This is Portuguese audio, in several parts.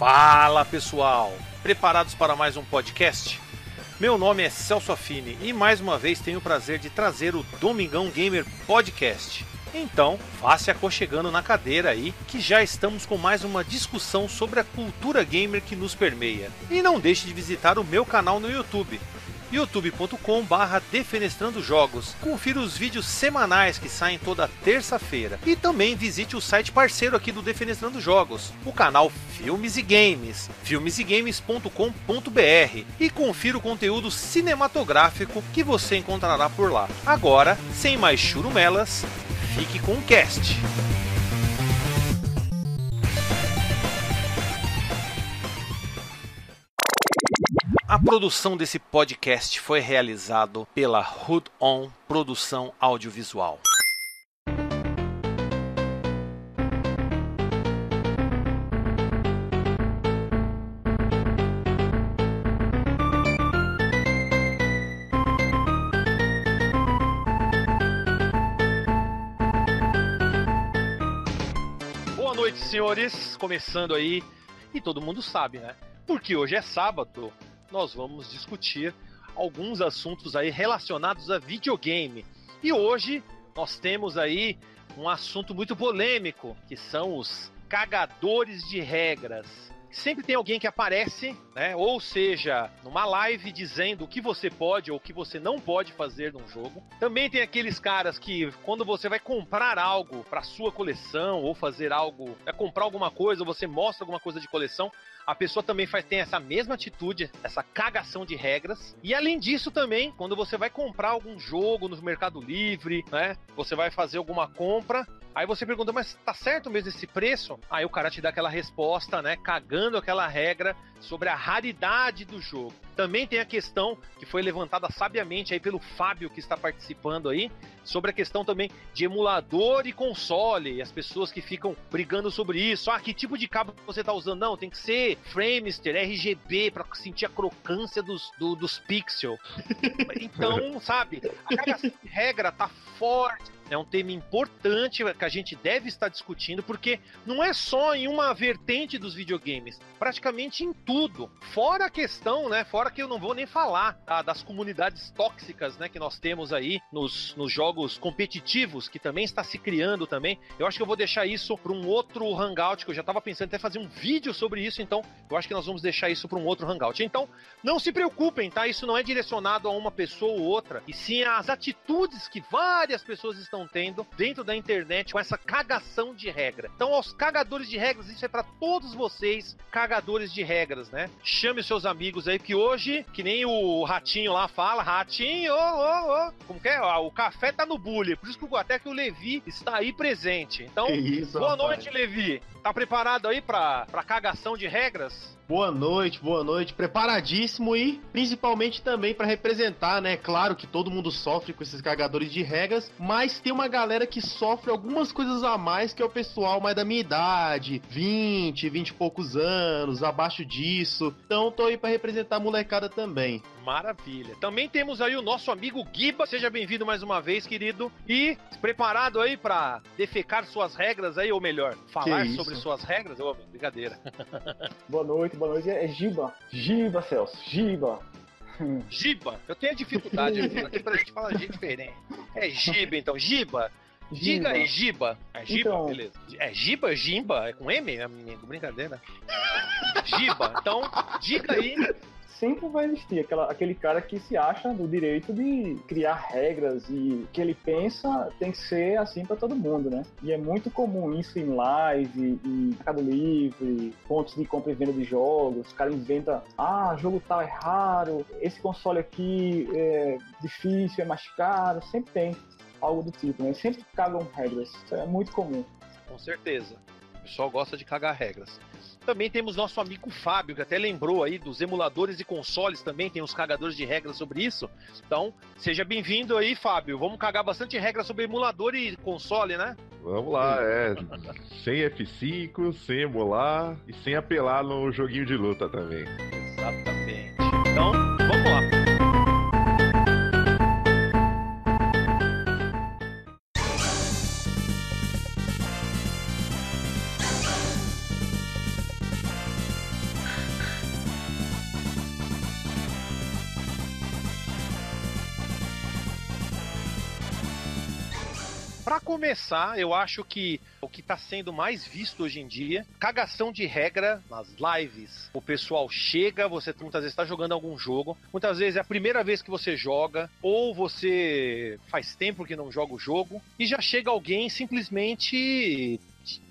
Fala pessoal, preparados para mais um podcast? Meu nome é Celso Affini e mais uma vez tenho o prazer de trazer o Domingão Gamer Podcast. Então, vá-se aconchegando na cadeira aí, que já estamos com mais uma discussão sobre a cultura gamer que nos permeia. E não deixe de visitar o meu canal no YouTube, youtube.com barra Defenestrando Jogos. Confira os vídeos semanais que saem toda terça-feira. E também visite o site parceiro aqui do Defenestrando Jogos, o canal Filmes e Games, filmesegames.com.br e confira o conteúdo cinematográfico que você encontrará por lá. Agora, sem mais churumelas, fique com o cast. Produção desse podcast foi realizado pela Hood On Produção Audiovisual. Boa noite, senhores. Começando aí, e todo mundo sabe, né? Porque hoje é sábado, nós vamos discutir alguns assuntos aí relacionados a videogame. E hoje nós temos aí um assunto muito polêmico, que são os cagadores de regras. Sempre tem alguém que aparece, né? Ou seja, numa live dizendo o que você pode ou o que você não pode fazer num jogo. Também tem aqueles caras que, quando você vai comprar algo para sua coleção ou fazer algo, é comprar alguma coisa, você mostra alguma coisa de coleção, a pessoa também faz, tem essa mesma atitude, essa cagação de regras. E além disso também, quando você vai comprar algum jogo no Mercado Livre, né? Você vai fazer alguma compra, Aí você pergunta, mas tá certo mesmo esse preço? Aí o cara te dá aquela resposta, né? Cagando aquela regra sobre a raridade do jogo. Também tem a questão que foi levantada sabiamente aí pelo Fábio que está participando aí, sobre a questão também de emulador e console, e as pessoas que ficam brigando sobre isso. Ah, que tipo de cabo você tá usando? Não, tem que ser Framester, RGB, para sentir a crocância dos, do, dos pixels. então, sabe, a regra tá forte é um tema importante que a gente deve estar discutindo, porque não é só em uma vertente dos videogames, praticamente em tudo. Fora a questão, né? Fora que eu não vou nem falar tá, das comunidades tóxicas, né? Que nós temos aí nos, nos jogos competitivos, que também está se criando também. Eu acho que eu vou deixar isso para um outro hangout, que eu já estava pensando até fazer um vídeo sobre isso, então eu acho que nós vamos deixar isso para um outro hangout. Então, não se preocupem, tá? Isso não é direcionado a uma pessoa ou outra, e sim às atitudes que várias pessoas estão tendo dentro da internet com essa cagação de regra. Então, aos cagadores de regras, isso é para todos vocês, cagadores de regras, né? Chame os seus amigos aí, que hoje, que nem o ratinho lá fala, ratinho, ô, ô, ô. Como que é? O café tá no bullying. Por isso que até que o Levi está aí presente. Então, isso, boa rapaz. noite, Levi. Tá preparado aí pra, pra cagação de regras? Boa noite, boa noite. Preparadíssimo e principalmente também para representar, né? Claro que todo mundo sofre com esses cagadores de regras, mas tem uma galera que sofre algumas coisas a mais que é o pessoal mais da minha idade, 20, 20 e poucos anos, abaixo disso. Então tô aí para representar a molecada também. Maravilha. Também temos aí o nosso amigo Giba. Seja bem-vindo mais uma vez, querido. E preparado aí para defecar suas regras aí, ou melhor, falar sobre suas regras? Oh, brincadeira. boa noite, boa noite. É Giba. Giba, Celso. Giba. Giba? Eu tenho dificuldade aqui pra gente falar gente diferente. É Giba, então. Giba. Diga aí, Giba. É Giba, então... beleza. É Giba, Gimba? É com M, amigo? Brincadeira. Giba. Então, diga aí sempre vai existir aquela, aquele cara que se acha no direito de criar regras e que ele pensa tem que ser assim para todo mundo, né? E é muito comum isso em live, em Mercado Livre, pontos de compra e venda de jogos. O cara inventa, ah, jogo tal é raro, esse console aqui é difícil, é mais caro. Sempre tem algo do tipo, né? Sempre cagam regras. Isso é muito comum. Com certeza. O pessoal gosta de cagar regras. Também temos nosso amigo Fábio, que até lembrou aí dos emuladores e consoles também, tem uns cagadores de regras sobre isso. Então, seja bem-vindo aí, Fábio. Vamos cagar bastante regra sobre emulador e console, né? Vamos lá, é. sem F5, sem emular e sem apelar no joguinho de luta também. Exatamente. Então, começar, eu acho que o que está sendo mais visto hoje em dia, cagação de regra nas lives. O pessoal chega, você muitas vezes está jogando algum jogo, muitas vezes é a primeira vez que você joga, ou você faz tempo que não joga o jogo, e já chega alguém simplesmente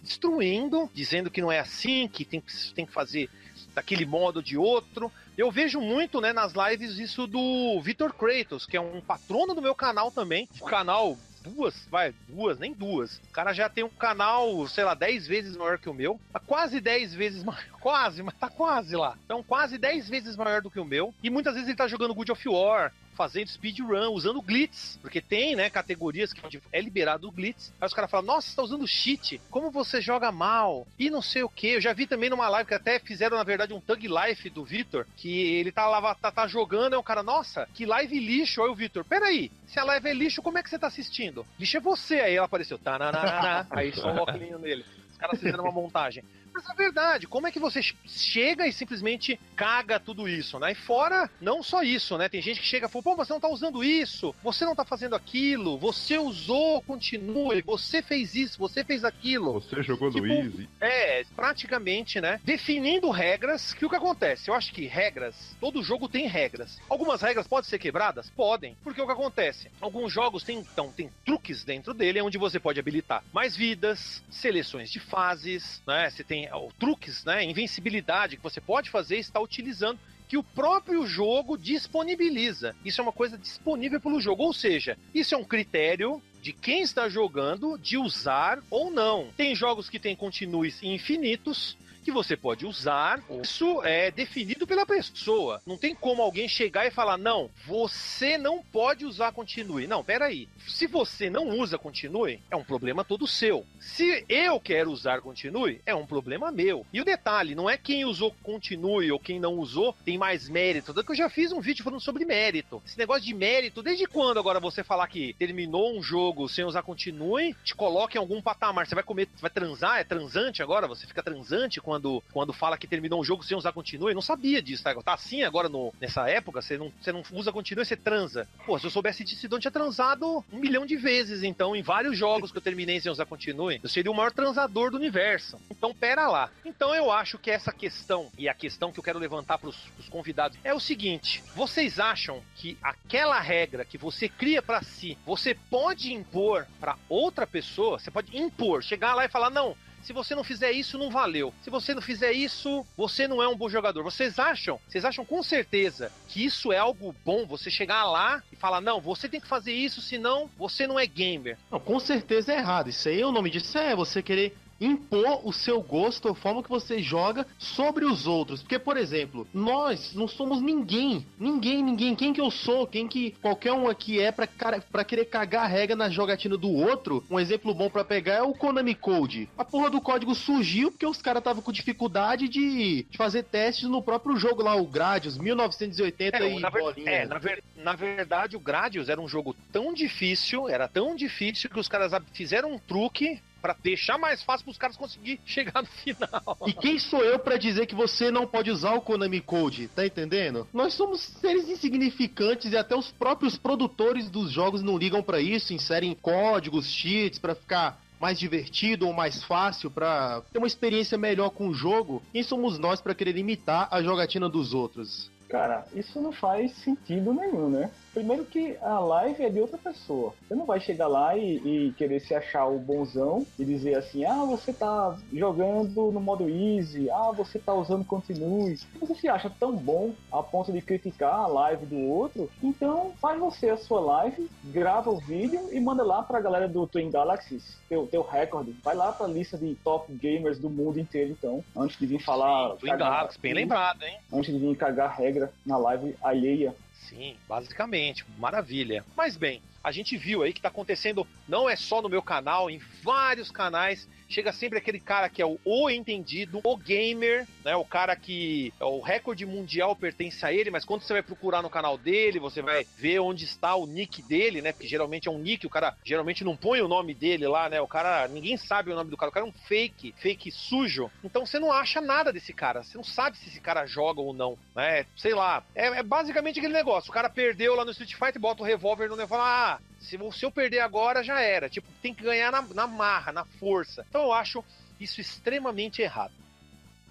destruindo, dizendo que não é assim, que tem, tem que fazer daquele modo ou de outro. Eu vejo muito, né, nas lives isso do Vitor Kratos, que é um patrono do meu canal também. O canal duas, vai, duas, nem duas. O cara já tem um canal, sei lá, 10 vezes maior que o meu. Tá quase 10 vezes maior. Quase, mas tá quase lá. Então, quase 10 vezes maior do que o meu. E muitas vezes ele tá jogando Good of War, fazendo speedrun, usando glitz, porque tem, né, categorias que é liberado o glitz. Aí os caras falam, nossa, você tá usando cheat, como você joga mal, e não sei o que. Eu já vi também numa live que até fizeram, na verdade, um Tug Life do Victor, que ele tá lá, tá, tá jogando, é um cara, nossa, que live lixo. Aí o Victor, peraí, se a live é lixo, como é que você tá assistindo? Lixo é você. Aí ela apareceu, tá, aí só um óculos nele. Os caras fizeram uma montagem. Mas é verdade, como é que você chega e simplesmente caga tudo isso, né? E fora, não só isso, né? Tem gente que chega e fala, pô, você não tá usando isso, você não tá fazendo aquilo, você usou, continue, você fez isso, você fez aquilo. Você jogou tipo, no Easy. É, praticamente, né? Definindo regras, que o que acontece? Eu acho que regras, todo jogo tem regras. Algumas regras podem ser quebradas? Podem. Porque o que acontece? Alguns jogos têm, então, tem truques dentro dele, onde você pode habilitar mais vidas, seleções de fases, né? Você tem tem truques, né, invencibilidade que você pode fazer está utilizando que o próprio jogo disponibiliza. Isso é uma coisa disponível pelo jogo, ou seja, isso é um critério de quem está jogando de usar ou não. Tem jogos que têm continues infinitos, que você pode usar. Isso é definido pela pessoa. Não tem como alguém chegar e falar: não, você não pode usar continue. Não, peraí. Se você não usa continue, é um problema todo seu. Se eu quero usar continue, é um problema meu. E o detalhe, não é quem usou continue ou quem não usou tem mais mérito. Tanto que eu já fiz um vídeo falando sobre mérito. Esse negócio de mérito, desde quando agora você falar que terminou um jogo sem usar continue, te coloca em algum patamar. Você vai comer, vai transar, é transante agora? Você fica transante quando, quando fala que terminou um jogo sem usar continue? Eu não sabia disso, tá? Tá assim agora no, nessa época, você não, você não usa continue, você transa. Pô, se eu soubesse disso, eu tinha transado um milhão de vezes, então, em vários jogos que eu terminei sem usar continue. Eu seria o maior transador do universo. Então, pera lá. Então, eu acho que essa questão, e a questão que eu quero levantar pros, pros convidados, é o seguinte: vocês acham que aquela regra que você cria para si, você pode impor para outra pessoa? Você pode impor, chegar lá e falar, não, se você não fizer isso, não valeu. Se você não fizer isso, você não é um bom jogador. Vocês acham? Vocês acham com certeza que isso é algo bom? Você chegar lá e falar, não, você tem que fazer isso, senão você não é gamer. Não, com certeza é errado. Isso aí, o nome disso é você querer impor o seu gosto, a forma que você joga sobre os outros. Porque, por exemplo, nós não somos ninguém. Ninguém, ninguém. Quem que eu sou? Quem que qualquer um aqui é pra, pra querer cagar a regra na jogatina do outro? Um exemplo bom para pegar é o Konami Code. A porra do código surgiu porque os caras estavam com dificuldade de, de, fazer testes no próprio jogo lá, o Gradius, 1980 é, e na ver... É, na, ver... na verdade, o Gradius era um jogo tão difícil, era tão difícil que os caras fizeram um truque para deixar mais fácil para os caras conseguir chegar no final. E quem sou eu para dizer que você não pode usar o Konami Code? Tá entendendo? Nós somos seres insignificantes e até os próprios produtores dos jogos não ligam para isso, inserem códigos, cheats para ficar mais divertido ou mais fácil para ter uma experiência melhor com o jogo. Quem somos nós para querer imitar a jogatina dos outros? Cara, isso não faz sentido nenhum, né? Primeiro que a live é de outra pessoa. Você não vai chegar lá e, e, querer se achar o bonzão e dizer assim, ah, você tá jogando no modo easy, ah, você tá usando continue. Você se acha tão bom a ponto de criticar a live do outro, então faz você a sua live, grava o vídeo e manda lá pra galera do Twin Galaxies, teu, teu recorde. Vai lá pra lista de top gamers do mundo inteiro, então, antes de vir falar. Sim, Twin Galaxies, bem lembrado, hein? Antes de vir cagar regra na live alheia. Sim, basicamente, maravilha. Mas bem, a gente viu aí que está acontecendo não é só no meu canal, em vários canais chega sempre aquele cara que é o, o entendido, o gamer, né? O cara que é o recorde mundial pertence a ele, mas quando você vai procurar no canal dele, você vai ver onde está o nick dele, né? Porque geralmente é um nick, o cara geralmente não põe o nome dele lá, né? O cara, ninguém sabe o nome do cara, o cara é um fake, fake sujo. Então você não acha nada desse cara, você não sabe se esse cara joga ou não, né? Sei lá, é, é basicamente aquele negócio, o cara perdeu lá no Street Fighter, bota o revólver no e fala, ah, Se, se eu perder agora, já era. Tipo, tem que ganhar na, na marra, na força. Então eu acho isso extremamente errado.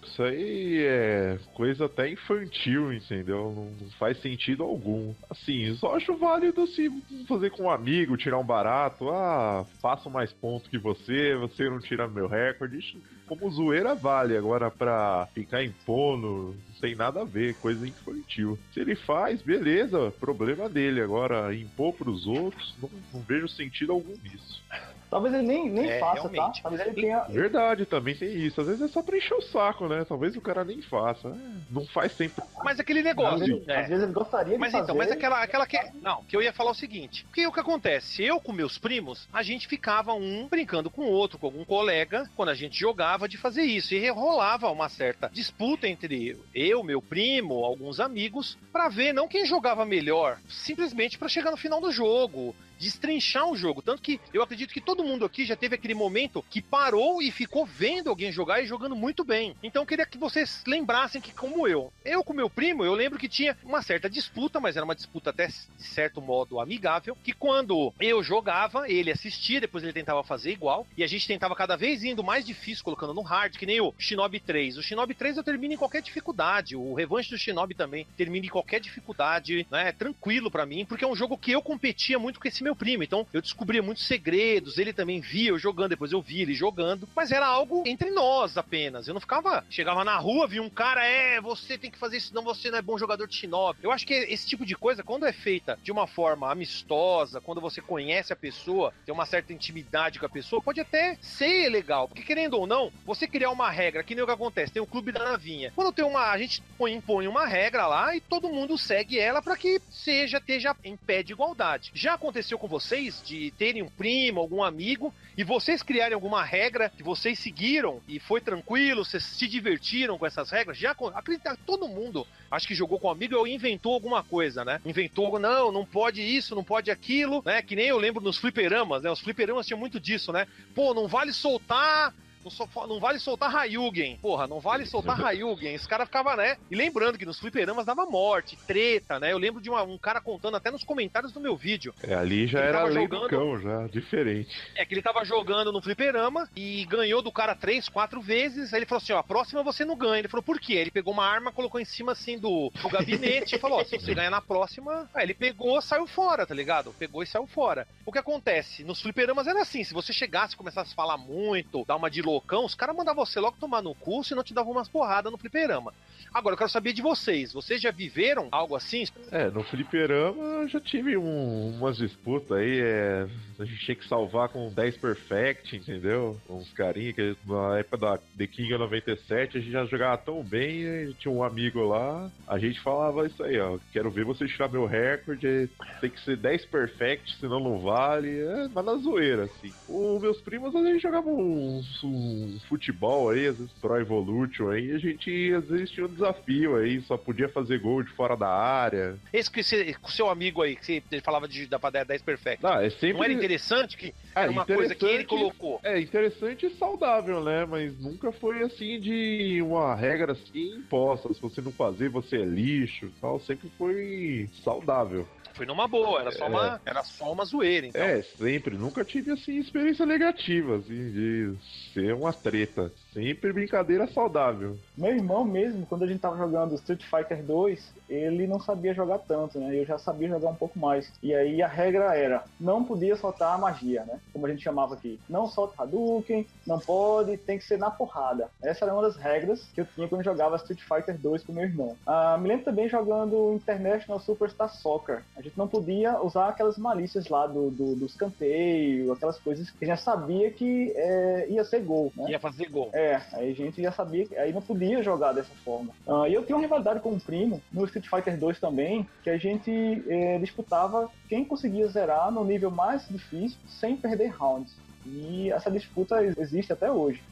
Isso aí é coisa até infantil, entendeu? Não, faz sentido algum. Assim, só acho válido se fazer com um amigo, tirar um barato. Ah, faço mais pontos que você, você não tira meu recorde. Como zoeira vale. Agora, pra ficar impondo, tem nada a ver, coisa infantil. Se ele faz, beleza, problema dele. Agora, impor pros outros, não, não vejo sentido algum nisso. Talvez ele nem, nem É, faça, realmente. tá? Talvez ele tenha. Verdade, também tem isso. Às vezes é só pra encher o saco, né? Talvez o cara nem faça. É, não faz sempre. Mas aquele Às negócio. vezes, é. às vezes ele gostaria de Mas fazer. então, mas aquela, aquela que. Não, que eu ia falar o seguinte. Porque o que acontece? Eu com meus primos, a gente ficava um brincando com o outro, com algum colega, quando a gente jogava de fazer isso. E rolava uma certa disputa entre eu, meu primo, alguns amigos, pra ver não quem jogava melhor, simplesmente pra chegar no final do jogo. Destrinchar o jogo. Tanto que eu acredito que todo mundo aqui já teve aquele momento que parou e ficou vendo alguém jogar e jogando muito bem. Então eu queria que vocês lembrassem que, como eu, eu com meu primo, eu lembro que tinha uma certa disputa, mas era uma disputa até de certo modo amigável, que quando eu jogava, ele assistia, depois ele tentava fazer igual, e a gente tentava cada vez indo mais difícil, colocando no hard, que nem o Shinobi 3. O Shinobi 3 eu termino em qualquer dificuldade, o Revanche do Shinobi também termina em qualquer dificuldade, né? Tranquilo pra mim, porque é um jogo que eu competia muito com esse meu primo, então eu descobria muitos segredos, ele também via eu jogando, depois eu via ele jogando, mas era algo entre nós apenas. Eu não ficava, chegava na rua, via um cara, é, você tem que fazer isso, não você não é bom jogador de Shinobi. Eu acho que esse tipo de coisa, quando é feita de uma forma amistosa, quando você conhece a pessoa, tem uma certa intimidade com a pessoa, pode até ser legal, porque querendo ou não, você criar uma regra, que nem o que acontece, tem o clube da navinha. Quando tem uma, a gente põe, impõe uma regra lá e todo mundo segue ela para que seja, esteja em pé de igualdade. Já aconteceu com vocês de terem um primo, algum amigo, e vocês criarem alguma regra que vocês seguiram e foi tranquilo, vocês se divertiram com essas regras? Já acredita todo mundo, acho que jogou com um amigo ou inventou alguma coisa, né? Inventou, não, não pode isso, não pode aquilo, né? Que nem eu lembro nos fliperamas, né? Os fliperamas tinham muito disso, né? Pô, não vale soltar não, não vale soltar Ryugen. Porra, não vale soltar Ryugen. Esse cara ficava, né? E lembrando que nos fliperamas dava morte, treta, né? Eu lembro de uma- um cara contando até nos comentários do meu vídeo. É, ali já era a tava lei jogando- do cão, já, diferente. É que ele tava jogando no fliperama e ganhou do cara três, quatro vezes. Aí ele falou assim: ó, a próxima você não ganha. Ele falou, por quê? Ele pegou uma arma, colocou em cima assim do, do gabinete e falou: ó, se você ganhar na próxima. Aí ele pegou, saiu fora, tá ligado? Pegou e saiu fora. O que acontece? Nos fliperamas era assim: se você chegasse e começasse a falar muito, dar uma de os caras mandavam você logo tomar no cu, senão te davam umas porradas no fliperama. Agora, eu quero saber de vocês. Vocês já viveram algo assim? É, no fliperama eu já tive um- umas disputas aí, é, a gente tinha que salvar com 10 Perfect, entendeu? Uns carinha que na época da The King 97 a gente já jogava tão bem, e tinha um amigo lá, a gente falava isso aí, ó, quero ver você tirar meu recorde, tem que ser 10 Perfect, senão não vale, é, mas na zoeira, assim. Os meus primos, a gente jogava um, um futebol aí, às vezes Pro Evolution aí, a gente às vezes tinha um desafio aí, só podia fazer gol de fora da área, Esse que você, com o seu amigo aí, que ele falava de da pra 10 Perfect. Não, é sempre. Não era interessante que É, era uma coisa que ele colocou. É interessante e saudável, né? Mas nunca foi assim de uma regra assim imposta. Se você não fazer, você é lixo e tal. Sempre foi saudável. Foi numa boa, era só, É. uma, era só uma zoeira, então. É, sempre. Nunca tive assim experiência negativa, assim, de ser uma treta. Sempre brincadeira saudável. Meu irmão mesmo, quando a gente tava jogando Street Fighter 2, ele não sabia jogar tanto, né? Eu já sabia jogar um pouco mais. E aí a regra era, não podia soltar a magia, né? Como a gente chamava aqui. Não solta Hadouken, não pode, tem que ser na porrada. Essa era uma das regras que eu tinha quando eu jogava Street Fighter 2 com meu irmão. Ah, me lembro também jogando International Superstar Soccer. A gente não podia usar aquelas malícias lá do, do, do escanteio, aquelas coisas que já sabia que é, ia ser gol, né? Ia fazer gol. É, aí a gente já sabia, que- aí não podia jogar dessa forma. Ah, e eu tinha uma rivalidade com um primo, no Street Fighter 2 também, que a gente eh, disputava quem conseguia zerar no nível mais difícil sem perder rounds. E essa disputa ex- existe até hoje.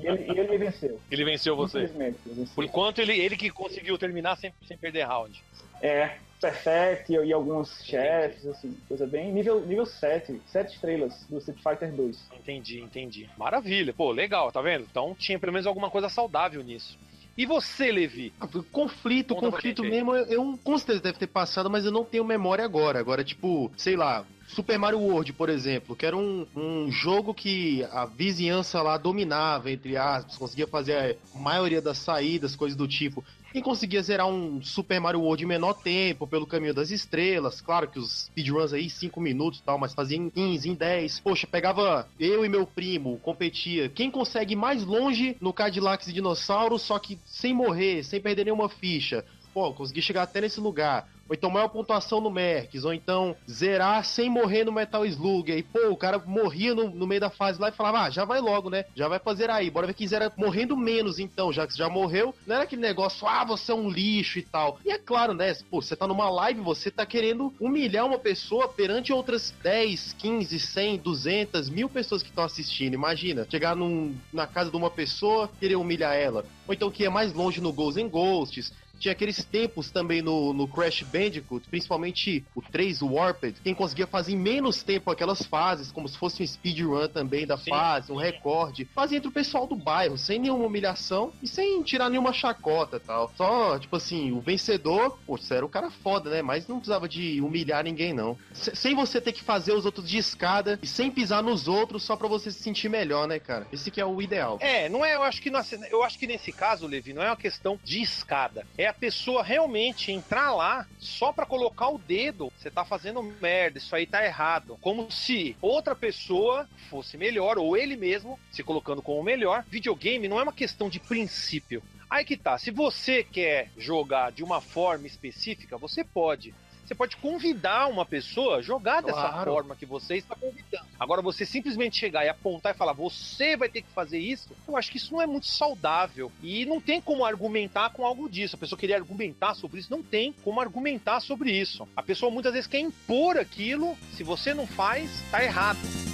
E ele, ele venceu. Ele venceu você. Infelizmente, ele venceu. Por enquanto, ele, ele que conseguiu terminar sem, sem perder round. É, Perfect e, e alguns chefes, assim, coisa bem. Nível, nível 7, 7 estrelas do Street Fighter 2. Entendi, entendi. Maravilha. Pô, legal, tá vendo? Então tinha pelo menos alguma coisa saudável nisso. E você, Levi? Ah, Conflito, Conta conflito mesmo, eu, eu com certeza deve ter passado, mas eu não tenho memória agora. Agora, tipo, sei lá, Super Mario World, por exemplo, que era um, um jogo que a vizinhança lá dominava, entre aspas, conseguia fazer a maioria das saídas, coisas do tipo. Quem conseguia zerar um Super Mario World em menor tempo, pelo caminho das estrelas, claro que os speedruns aí 5 minutos e tal, mas fazia em 15, em 10. Poxa, pegava eu e meu primo, competia. Quem consegue mais longe no Cadillac Dinossauro, só que sem morrer, sem perder nenhuma ficha? Pô, consegui chegar até nesse lugar ou então maior pontuação no Mercs, ou então zerar sem morrer no Metal Slug. Aí, pô, o cara morria no, no meio da fase lá e falava, ah, já vai logo, né? Já vai fazer aí, bora ver que zera morrendo menos então, já que você já morreu. Não era aquele negócio, ah, você é um lixo e tal. E é claro, né? Pô, você tá numa live, você tá querendo humilhar uma pessoa perante outras 10, 15, 100, 200, mil pessoas que estão assistindo. Imagina, chegar num, na casa de uma pessoa, querer humilhar ela. Ou então que é mais longe no Ghosts and Ghosts tinha aqueles tempos também no, no Crash Bandicoot, principalmente o 3 Warped, quem conseguia fazer em menos tempo aquelas fases, como se fosse um speedrun também da Sim. fase, um recorde. Fazia entre o pessoal do bairro, sem nenhuma humilhação e sem tirar nenhuma chacota tal. Só, tipo assim, o vencedor, pô, você era o cara foda, né? Mas não precisava de humilhar ninguém, não. S sem você ter que fazer os outros de escada e sem pisar nos outros só pra você se sentir melhor, né, cara? Esse que é o ideal. É, não é, eu acho que, eu acho que nesse caso, Levi, não é uma questão de escada. É a pessoa realmente entrar lá só para colocar o dedo, você tá fazendo merda, isso aí tá errado. Como se outra pessoa fosse melhor, ou ele mesmo se colocando como melhor. Videogame não é uma questão de princípio. Aí que tá, se você quer jogar de uma forma específica, você pode. Você pode convidar uma pessoa a jogar claro. dessa forma que você está convidando. Agora, você simplesmente chegar e apontar e falar, você vai ter que fazer isso, eu acho que isso não é muito saudável. E não tem como argumentar com algo disso. A pessoa queria argumentar sobre isso, não tem como argumentar sobre isso. A pessoa muitas vezes quer impor aquilo, se você não faz, tá errado.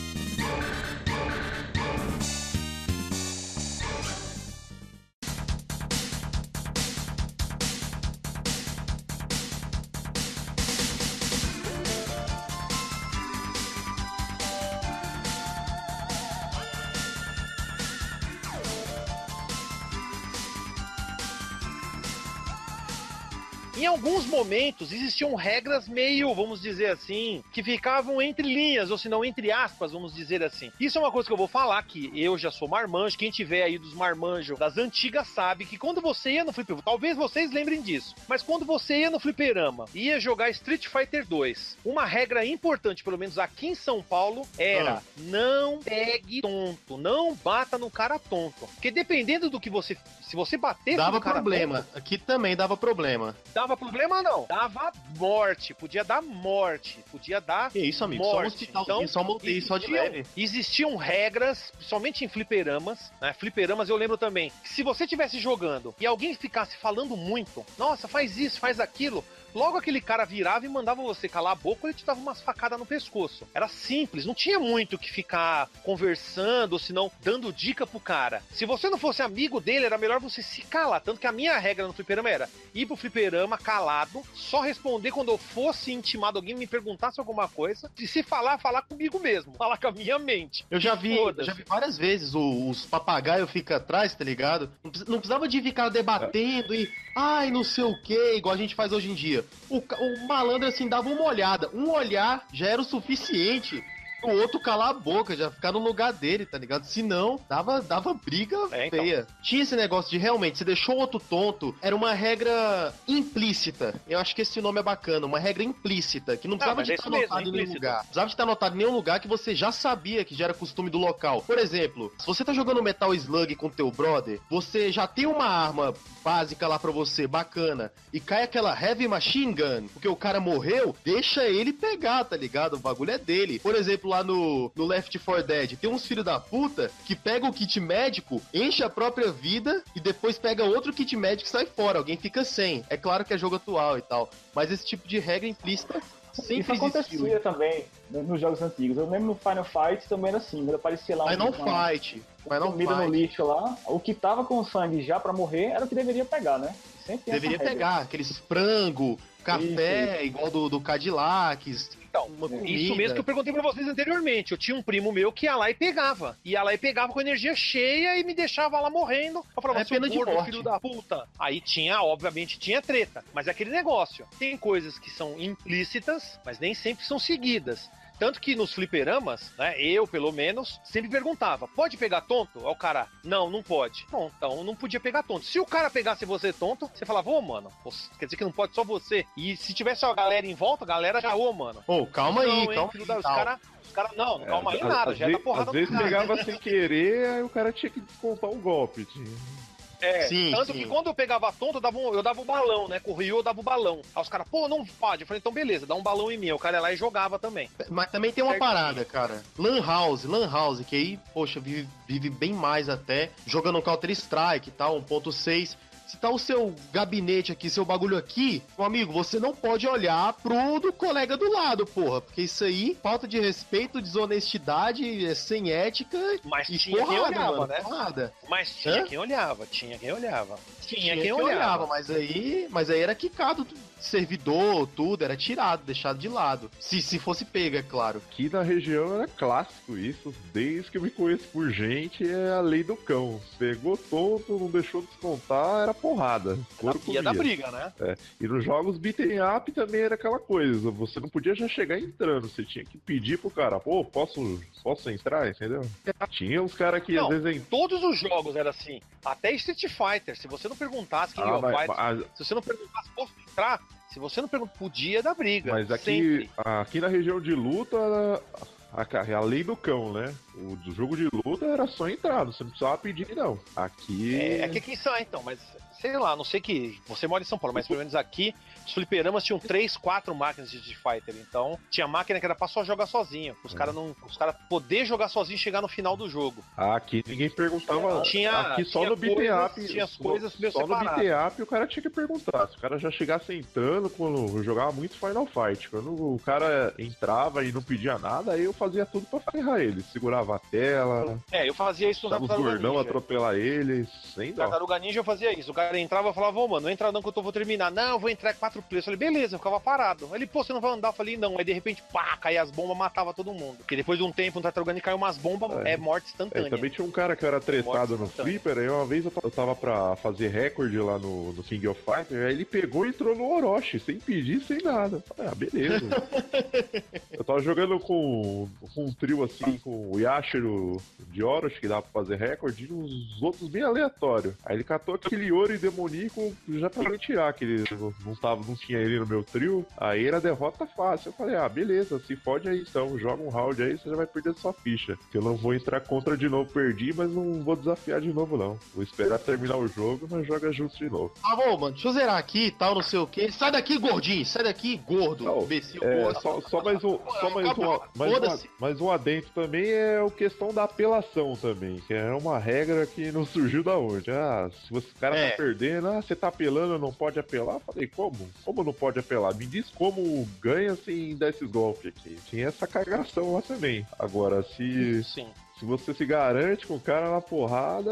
Momentos existiam regras meio, vamos dizer assim, que ficavam entre linhas, ou se não entre aspas, vamos dizer assim. Isso é uma coisa que eu vou falar que eu já sou marmanjo, quem tiver aí dos marmanjos das antigas sabe que quando você ia no fliperama, talvez vocês lembrem disso, mas quando você ia no fliperama, ia jogar Street Fighter 2, uma regra importante, pelo menos aqui em São Paulo, era ah. não pegue tonto, não bata no cara tonto. Porque dependendo do que você, se você bater dava problema. Tonto, aqui também dava problema. Dava problema, não. Dava morte. Podia dar morte. Podia dar. Que isso, amigo? Morte. Só um hospital então, só montei só de leve. Existiam regras, principalmente em fliperamas, né? Fliperamas eu lembro também. Que se você estivesse jogando e alguém ficasse falando muito, nossa, faz isso, faz aquilo Logo aquele cara virava e mandava você calar a boca ou ele te dava umas facadas no pescoço. Era simples, não tinha muito que ficar conversando ou senão dando dica pro cara. Se você não fosse amigo dele, era melhor você se calar. Tanto que a minha regra no fliperama era ir pro fliperama calado, só responder quando eu fosse intimado, alguém me perguntasse alguma coisa. E se falar, falar comigo mesmo. Falar com a minha mente. Eu já vi, já vi várias vezes os papagaios ficam atrás, tá ligado? Não precisava de ficar debatendo e, ai, não sei o que, igual a gente faz hoje em dia o, o malandro assim dava uma olhada. Um olhar já era o suficiente o outro calar a boca, já ficar no lugar dele, tá ligado? Se não, dava, dava briga é, então. feia. Então. Tinha esse negócio de realmente, você deixou o outro tonto, era uma regra implícita. Eu acho que esse nome é bacana, uma regra implícita, que não precisava de estar anotado mesmo, em nenhum lugar. Precisava de estar anotado em nenhum lugar que você já sabia que já era costume do local. Por exemplo, se você tá jogando Metal Slug com teu brother, você já tem uma arma básica lá pra você, bacana, e cai aquela Heavy Machine Gun, porque o cara morreu, deixa ele pegar, tá ligado? O bagulho é dele. Por exemplo, lá no, no Left 4 Dead, tem uns filhos da puta que pega o kit médico, enche a própria vida e depois pega outro kit médico e sai fora. Alguém fica sem. É claro que é jogo atual e tal, mas esse tipo de regra implícita sempre Isso acontecia existiu. também nos jogos antigos. Eu lembro no Final Fight também era assim, quando aparecia lá Final uma, Fight. Final comida Fight. no lixo lá, o que tava com sangue já para morrer era o que deveria pegar, né? Sempre deveria pegar aqueles frango, café, isso. igual do, do Cadillac, então, isso mesmo que eu perguntei pra vocês anteriormente. Eu tinha um primo meu que ia lá e pegava. Ia lá e pegava com energia cheia e me deixava lá morrendo. Eu falava, é pena de morte. filho da puta. Aí tinha, obviamente, tinha treta. Mas é aquele negócio. Tem coisas que são implícitas, mas nem sempre são seguidas. Tanto que nos fliperamas, né, eu pelo menos, sempre perguntava: pode pegar tonto? Aí o cara, não, não pode. Bom, então não podia pegar tonto. Se o cara pegasse você tonto, você falava, ô, mano, quer dizer que não pode só você. E se tivesse a galera em volta, a galera já, ô, mano. Ô, calma não, aí, hein, calma filho aí. da- Os calma. caras. Cara, não, não, calma aí, É, nada, às já tá porrada Às vezes cara. pegava sem querer, aí o cara tinha que descontar um golpe. tinha- É, Sim, tanto sim. que quando eu pegava tonto, eu dava, um, eu dava um balão, né? Corria, eu dava o balão. Aí os caras, pô, não pode. Eu falei, então beleza, dá um balão em mim. O cara ia lá e jogava também. Mas também tem uma parada, cara. Lan House, Lan House, que aí, poxa, vive, vive bem mais até, jogando Counter Strike e tal, 1.6. Se tá o seu gabinete aqui, seu bagulho aqui, meu amigo, você não pode olhar pro do colega do lado, porra. Porque isso aí, falta de respeito, desonestidade, é sem ética Mas e tinha quem porrada, olhava, mano, né? porrada. Mas tinha Hã? quem olhava, tinha quem olhava. Tinha, Tinha quem olhava. mas aí, mas aí era quicado servidor, tudo, era tirado, deixado de lado. Se, se fosse pega, é claro. Aqui na região era clássico isso, desde que eu me conheço por gente, é a lei do cão. Pegou tonto, não deixou descontar, era porrada. Couro pia da briga, né? E nos jogos beaten up também era aquela coisa, você não podia já chegar entrando, você tinha que pedir pro cara, pô, posso, posso entrar, entendeu? Tinha uns caras que Não, às vezes... en- Todos os jogos era assim. Até Street Fighter. Se você não perguntasse, King Ah, mas, Fighters, mas- se você não perguntasse, posso entrar? Se você não perguntar, podia dar briga. mas aqui, Sempre. aqui na região de luta, a, a, lei do cão, né? O jogo de luta era só entrar, você não precisava pedir, não. Aqui... É, é que aqui são, então, mas sei lá, não sei que. Você mora em São Paulo, mas pelo menos aqui, os fliperamas tinham três, quatro máquinas de Street Fighter. Então, tinha máquina que era pra só jogar sozinho. Os É. caras não. Os caras poder jogar sozinho e chegar no final do jogo. Aqui ninguém perguntava. Tinha- aqui só tinha no coisas- up. tinha as só- coisas meio Só no beaten up o cara tinha que perguntar. Se o cara já chegasse entrando, quando eu jogava muito Final Fight. Quando o cara entrava e não pedia nada, aí eu fazia tudo pra ferrar ele. Segurava a tela, É, eu fazia isso os Tartaruga gordão Ninja. atropelar eles, sem dó. Tartaruga Ninja eu fazia isso. O cara entrava e falava, ô mano, não entra não que eu tô, vou terminar. Não, eu vou entrar em quatro. Eu falei, beleza, eu ficava parado. Ele, pô, você não vai andar? Eu falei, não. Aí de repente, pá, caía as bombas, matava todo mundo. Porque depois de um tempo no Tartaruga caiu umas bombas, É. é, morte É, instantânea. também tinha um cara que era tretado no Flipper, aí uma vez eu ta- eu tava pra fazer recorde lá no, no King of Fighters, aí ele pegou e entrou no Orochi, sem pedir, sem nada. Ah, beleza. eu tava jogando com, com um trio assim, com o Yashiro de Orochi, que dava pra fazer recorde, e uns outros bem aleatórios. Aí ele catou aquele Yori demoníaco já pra me tirar, que ele não, não tava, não tinha ele no meu trio. Aí era derrota fácil. Eu falei, ah, beleza, se fode aí então, joga um round aí, você já vai perder sua ficha. Que eu não vou entrar contra de novo, perdi, mas não vou desafiar de novo, não. Vou esperar terminar o jogo, mas joga junto de novo. Ah, bom, mano, deixa eu zerar aqui e tal, não sei o que. Sai daqui, gordinho, sai daqui, gordo. Não, imbecil, É, gordo. só, só mais um, só mais um, mais, um, mais um adentro também é a questão da apelação também, que é uma regra que não surgiu da onde. Ah, se você, o cara É. tá perdendo, ah, você tá apelando, não pode apelar? Falei, como? Como não pode apelar? Me diz como ganha sem dar esses golpes aqui. Tinha essa cagação lá também. Agora, se, Sim. se você se garante com o cara na porrada,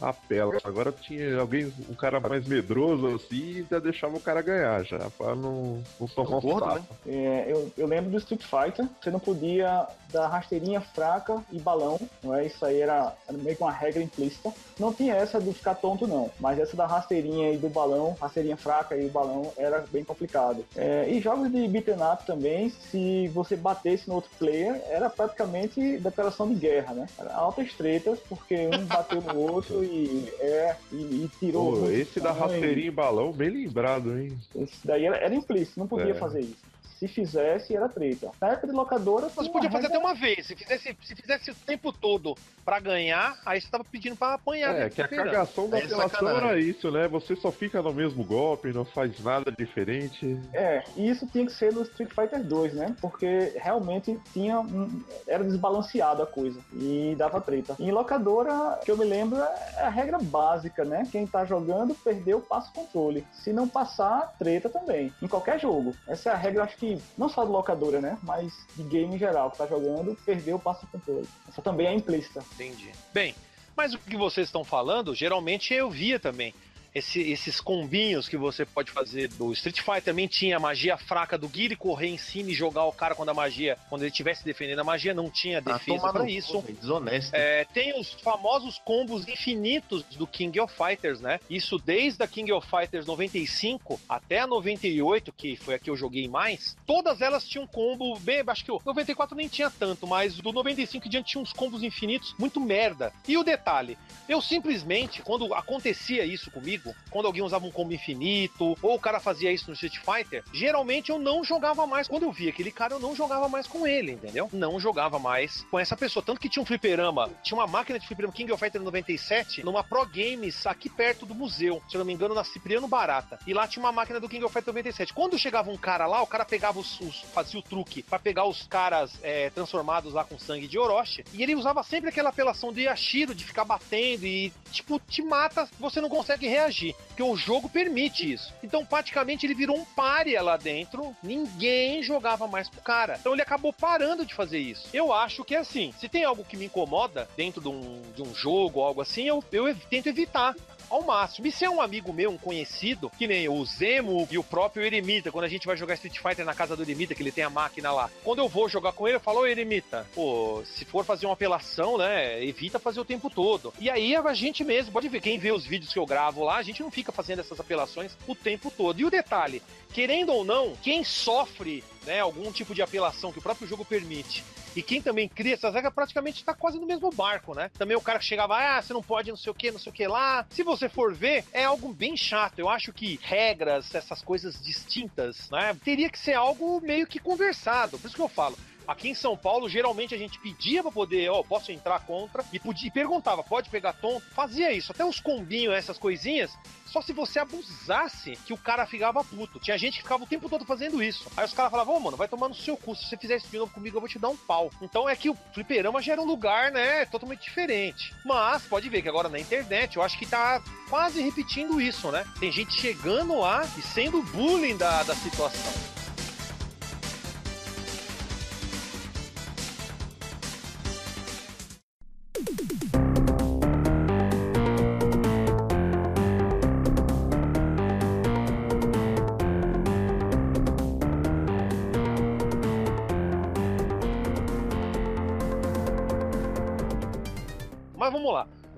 apela. Agora tinha alguém, um cara mais medroso assim, já deixava o cara ganhar já, pra não, não tomar um Gordo, né? É, eu, eu lembro do Street Fighter, você não podia dar rasteirinha fraca e balão, não é? Isso aí era, era meio que uma regra implícita. Não tinha essa de ficar tonto, não, mas essa da rasteirinha e do balão, rasteirinha fraca e o balão, era bem complicado. É, e jogos de beat'em up também, se você batesse no outro player, era praticamente declaração de guerra, né? Era altas tretas, porque um bateu no outro e, é, e, e tirou. Pô, esse da rasteirinha em balão, bem lembrado, hein? Esse daí era, era implícito, não podia É. fazer isso. Se fizesse, era treta. Na época de locadora, Você podia fazer até regra- uma vez. Se fizesse, se fizesse o tempo todo pra ganhar, aí você tava pedindo pra apanhar. É, né? que a cagação da É apelação sacanagem. era isso, né? Você só fica no mesmo golpe, não faz nada diferente. É, e isso tinha que ser no Street Fighter 2, né? Porque realmente tinha um, era desbalanceado a coisa e dava treta. Em locadora, que eu me lembro, é a regra básica, né? Quem tá jogando perdeu, passa o controle. Se não passar, treta também. Em qualquer jogo. Essa é a regra, acho que não só de locadora, né? Mas de game em geral, que tá jogando, perdeu, passa o controle. Essa também é implícita. Entendi. Bem, mas o que vocês estão falando, geralmente eu via também. Esse, esses combinhos que você pode fazer do Street Fighter também tinha a magia fraca do Guile correr em cima e jogar o cara quando a magia, quando ele estivesse defendendo a magia, não tinha Ah, defesa pra no isso. Desonesto. É, tem os famosos combos infinitos do King of Fighters, né? Isso desde a King of Fighters 95 até a 98, que foi a que eu joguei mais, todas elas tinham combo bem, acho que o 94 nem tinha tanto, mas do 95 em diante tinha uns combos infinitos muito merda. E o detalhe, eu simplesmente, quando acontecia isso comigo, quando alguém usava um combo infinito, ou o cara fazia isso no Street Fighter, geralmente eu não jogava mais. Quando eu via aquele cara, eu não jogava mais com ele, entendeu? Não jogava mais com essa pessoa. Tanto que tinha um fliperama, tinha uma máquina de fliperama King of Fighter 97 numa Pro Games aqui perto do museu, se eu não me engano, na Cipriano Barata. E lá tinha uma máquina do King of Fighter 97. Quando chegava um cara lá, o cara pegava os, os fazia o truque pra pegar os caras é, transformados lá com sangue de Orochi, e ele usava sempre aquela apelação do Yashiro, de ficar batendo e, tipo, te mata, você não consegue reagir, porque o jogo permite isso. Então, praticamente, ele virou um pária lá dentro, ninguém jogava mais pro cara. Então, ele acabou parando de fazer isso. Eu acho que, assim, se tem algo que me incomoda dentro de um, de um jogo algo assim, eu, eu tento evitar ao máximo. E se é um amigo meu, um conhecido, que nem o Zemo e o próprio Eremita, quando a gente vai jogar Street Fighter na casa do Eremita, que ele tem a máquina lá. Quando eu vou jogar com ele, eu falo, ô Eremita, pô, se for fazer uma apelação, né, evita fazer o tempo todo. E aí a gente mesmo, pode ver, quem vê os vídeos que eu gravo lá, a gente não fica fazendo essas apelações o tempo todo. E o detalhe, querendo ou não, quem sofre, né, algum tipo de apelação que o próprio jogo permite, e quem também cria essas regras praticamente está quase no mesmo barco, né? Também o cara que chegava, ah, você não pode não sei o que, não sei o que lá. Se você for ver, é algo bem chato. Eu acho que regras, essas coisas distintas, né? Teria que ser algo meio que conversado. Por isso que eu falo. Aqui em São Paulo, geralmente a gente pedia pra poder, ó, posso entrar contra, e, podia, e perguntava, pode pegar tom? Fazia isso. Até os combinhos, essas coisinhas, só se você abusasse que o cara ficava puto. Tinha gente que ficava o tempo todo fazendo isso. Aí os caras falavam, ô, mano, vai tomar no seu cu. Se você fizer isso de novo comigo, eu vou te dar um pau. Então é que o fliperama já era um lugar, né, totalmente diferente. Mas, pode ver que agora na internet, eu acho que tá quase repetindo isso, né? Tem gente chegando lá e sendo bullying da, da situação.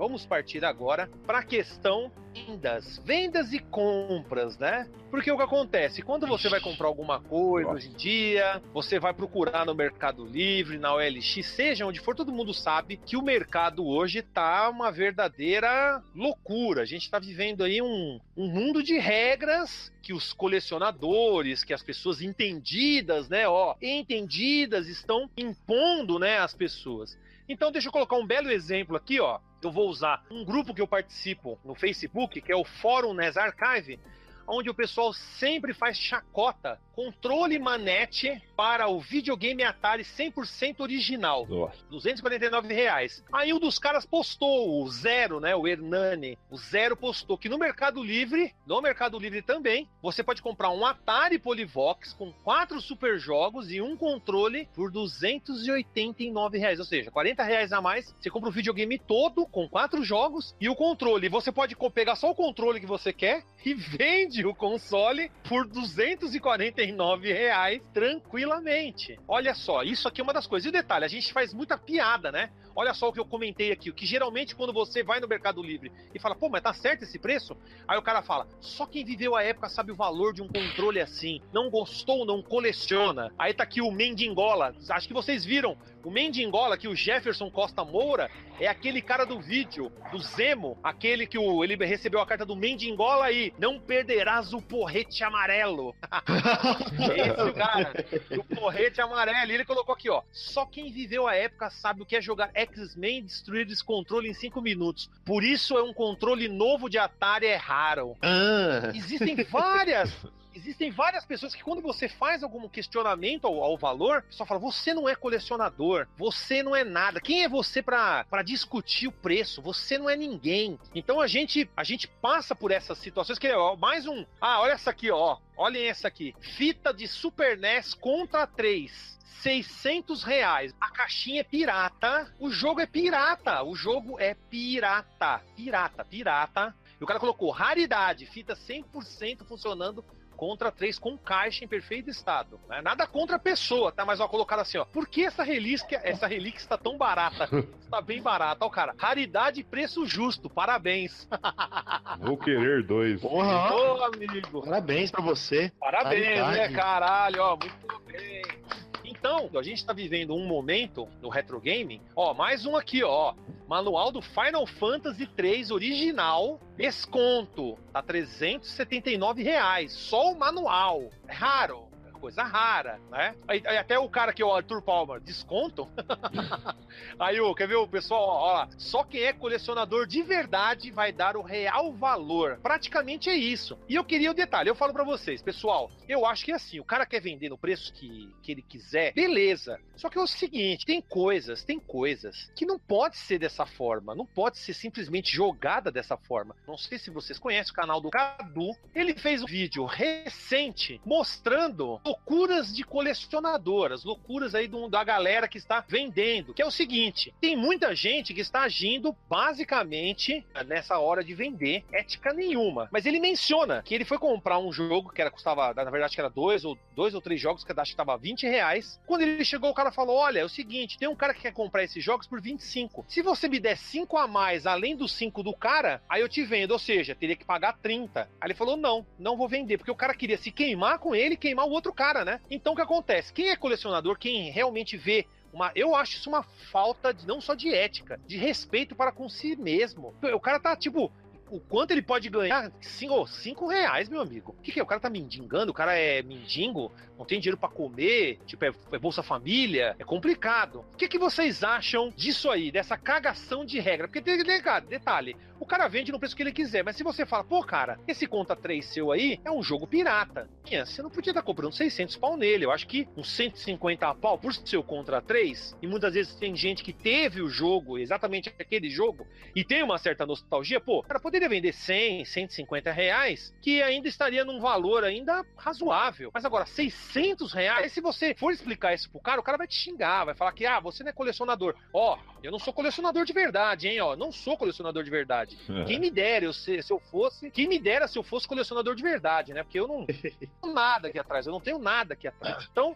Vamos partir agora para a questão vendas, vendas e compras, né? Porque o que acontece? Quando você vai comprar alguma coisa hoje em dia, você vai procurar no Mercado Livre, na OLX, seja onde for, todo mundo sabe que o mercado hoje tá uma verdadeira loucura. A gente tá vivendo aí um, um mundo de regras que os colecionadores, que as pessoas entendidas, né, ó, entendidas estão impondo, né, às pessoas. Então, deixa eu colocar um belo exemplo aqui, ó. Eu vou usar um grupo que eu participo no Facebook, que é o Fórum NES Archive, onde o pessoal sempre faz chacota, controle manete para o videogame Atari 100% original. Nossa. 249 reais. Aí um dos caras postou, o Zero, né? O Hernani. O Zero postou que no Mercado Livre, no Mercado Livre também, você pode comprar um Atari Polyvox com quatro super jogos e um controle por 289 reais. Ou seja, 40 reais a mais. Você compra o videogame todo com quatro jogos e o controle. Você pode pegar só o controle que você quer e vende o console por 249 reais tranquilamente. Olha só, isso aqui é uma das coisas. E o detalhe, a gente faz muita piada, né? Olha só o que eu comentei aqui, o que geralmente quando você vai no Mercado Livre e fala, pô, mas tá certo esse preço? Aí o cara fala, só quem viveu a época sabe o valor de um controle assim. Não gostou, não coleciona. Aí tá aqui o Mendingola. Acho que vocês viram. O Mendingola, que o Jefferson Costa Moura, é aquele cara do vídeo, do Zemo, aquele que o, ele recebeu a carta do Mendingola aí. Não perderás o porrete amarelo. Esse cara, o porrete amarelo. Ele colocou aqui, ó. Só quem viveu a época sabe o que é jogar X-Men e destruir esse controle em 5 minutos. Por isso é um controle novo de Atari é raro. Ah, Existem várias. Existem várias pessoas que, quando você faz algum questionamento ao, ao valor, só fala: você não é colecionador, você não é nada. Quem é você pra discutir o preço? Você não é ninguém. Então a gente a gente passa por essas situações. Que mais um. Ah, olha essa aqui, ó. Olhem essa aqui. Fita de Super NES contra 3. 600 reais. A caixinha é pirata. O jogo é pirata. O jogo é pirata. Pirata, pirata. E o cara colocou raridade, fita 100% funcionando contra 3 com caixa em perfeito estado. Né? Nada contra a pessoa, tá? Mas ó, colocaram assim, ó. Por que essa relíquia, essa relíquia está tão barata? está bem barata, ó, cara. Raridade e preço justo. Parabéns. Vou querer dois. Porra, Ô, amigo. parabéns pra você. Parabéns, Raridade. né, caralho, ó, muito. Então, a gente tá vivendo um momento no retro gaming, ó, mais um aqui, ó, manual do Final Fantasy 3 original, desconto, tá 379 reais, só o manual, é raro. Coisa rara, né? Aí, aí até o cara que é o Arthur Palmer, desconto. aí, ô, quer ver o pessoal? Ó, ó. Só quem é colecionador de verdade vai dar o real valor. Praticamente é isso. E eu queria o detalhe, eu falo pra vocês, pessoal, eu acho que é assim, o cara quer vender no preço que, que ele quiser, beleza. Só que é o seguinte, tem coisas, tem coisas que não pode ser dessa forma, não pode ser simplesmente jogada dessa forma. Não sei se vocês conhecem o canal do Cadu, ele fez um vídeo recente mostrando loucuras de colecionadoras, loucuras aí do- da galera que está vendendo, que é o seguinte, tem muita gente que está agindo basicamente nessa hora de vender ética nenhuma, mas ele menciona que ele foi comprar um jogo que era custava, na verdade que era dois ou dois ou três jogos que acho que tava 20 reais. Quando ele chegou, o cara falou: Olha, é o seguinte, tem um cara que quer comprar esses jogos por 25. Se você me der 5 a mais além dos 5 do cara, aí eu te vendo. Ou seja, teria que pagar 30. Aí ele falou: Não, não vou vender, porque o cara queria se queimar com ele e queimar o outro cara, né? Então o que acontece? Quem é colecionador, quem realmente vê uma, eu acho isso uma falta de, não só de ética, de respeito para com si mesmo. O cara tá tipo. O quanto ele pode ganhar? Cinco, cinco reais, meu amigo. O que, que é? O cara tá mendigando? O cara é mendigo? Não tem dinheiro para comer? Tipo, é, é Bolsa Família? É complicado. O que, que vocês acham disso aí? Dessa cagação de regra? Porque, cara, detalhe, o cara vende no preço que ele quiser, mas se você fala, pô, cara, esse conta 3 seu aí é um jogo pirata. Você não podia estar comprando 600 pau nele. Eu acho que uns 150 pau por seu contra 3, e muitas vezes tem gente que teve o jogo, exatamente aquele jogo, e tem uma certa nostalgia, pô, cara poderia vender 100, 150 reais, que ainda estaria num valor ainda razoável. Mas agora, 600 reais, se você for explicar isso pro cara, o cara vai te xingar, vai falar que, ah, você não é colecionador. Ó, eu não sou colecionador de verdade, hein, ó, não sou colecionador de verdade. É. Quem me dera eu ser, se eu fosse, quem me dera se eu fosse colecionador de verdade, né? Porque eu não tenho nada aqui atrás, eu não tenho nada aqui atrás. Então,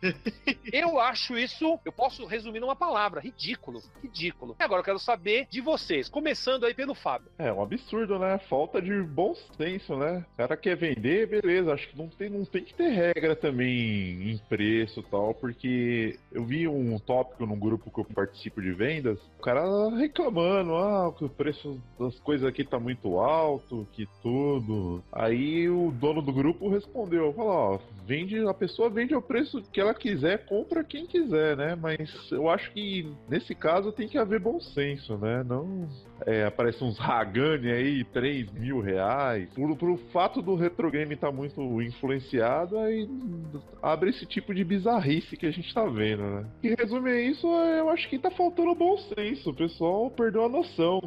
eu acho isso, eu posso resumir numa palavra, ridículo, ridículo. E agora eu quero saber de vocês, começando aí pelo Fábio. É um absurdo, né? Falta de bom senso, né? O cara quer vender, beleza. Acho que não tem, não tem que ter regra também em preço e tal, porque eu vi um tópico num grupo que eu participo de vendas, o cara reclamando, ah, o preço das coisas aqui tá muito alto, que tudo. Aí o dono do grupo respondeu, falou, ó, vende, a pessoa vende ao preço que ela quiser, compra quem quiser, né? Mas eu acho que nesse caso tem que haver bom senso, né? Não é, aparece uns Hagane aí, 3 mil reais. Por, por o fato do retro game estar muito influenciado, aí abre esse tipo de bizarrice que a gente tá vendo, né? E resume é isso, eu acho que tá faltando bom senso. O pessoal perdeu a noção.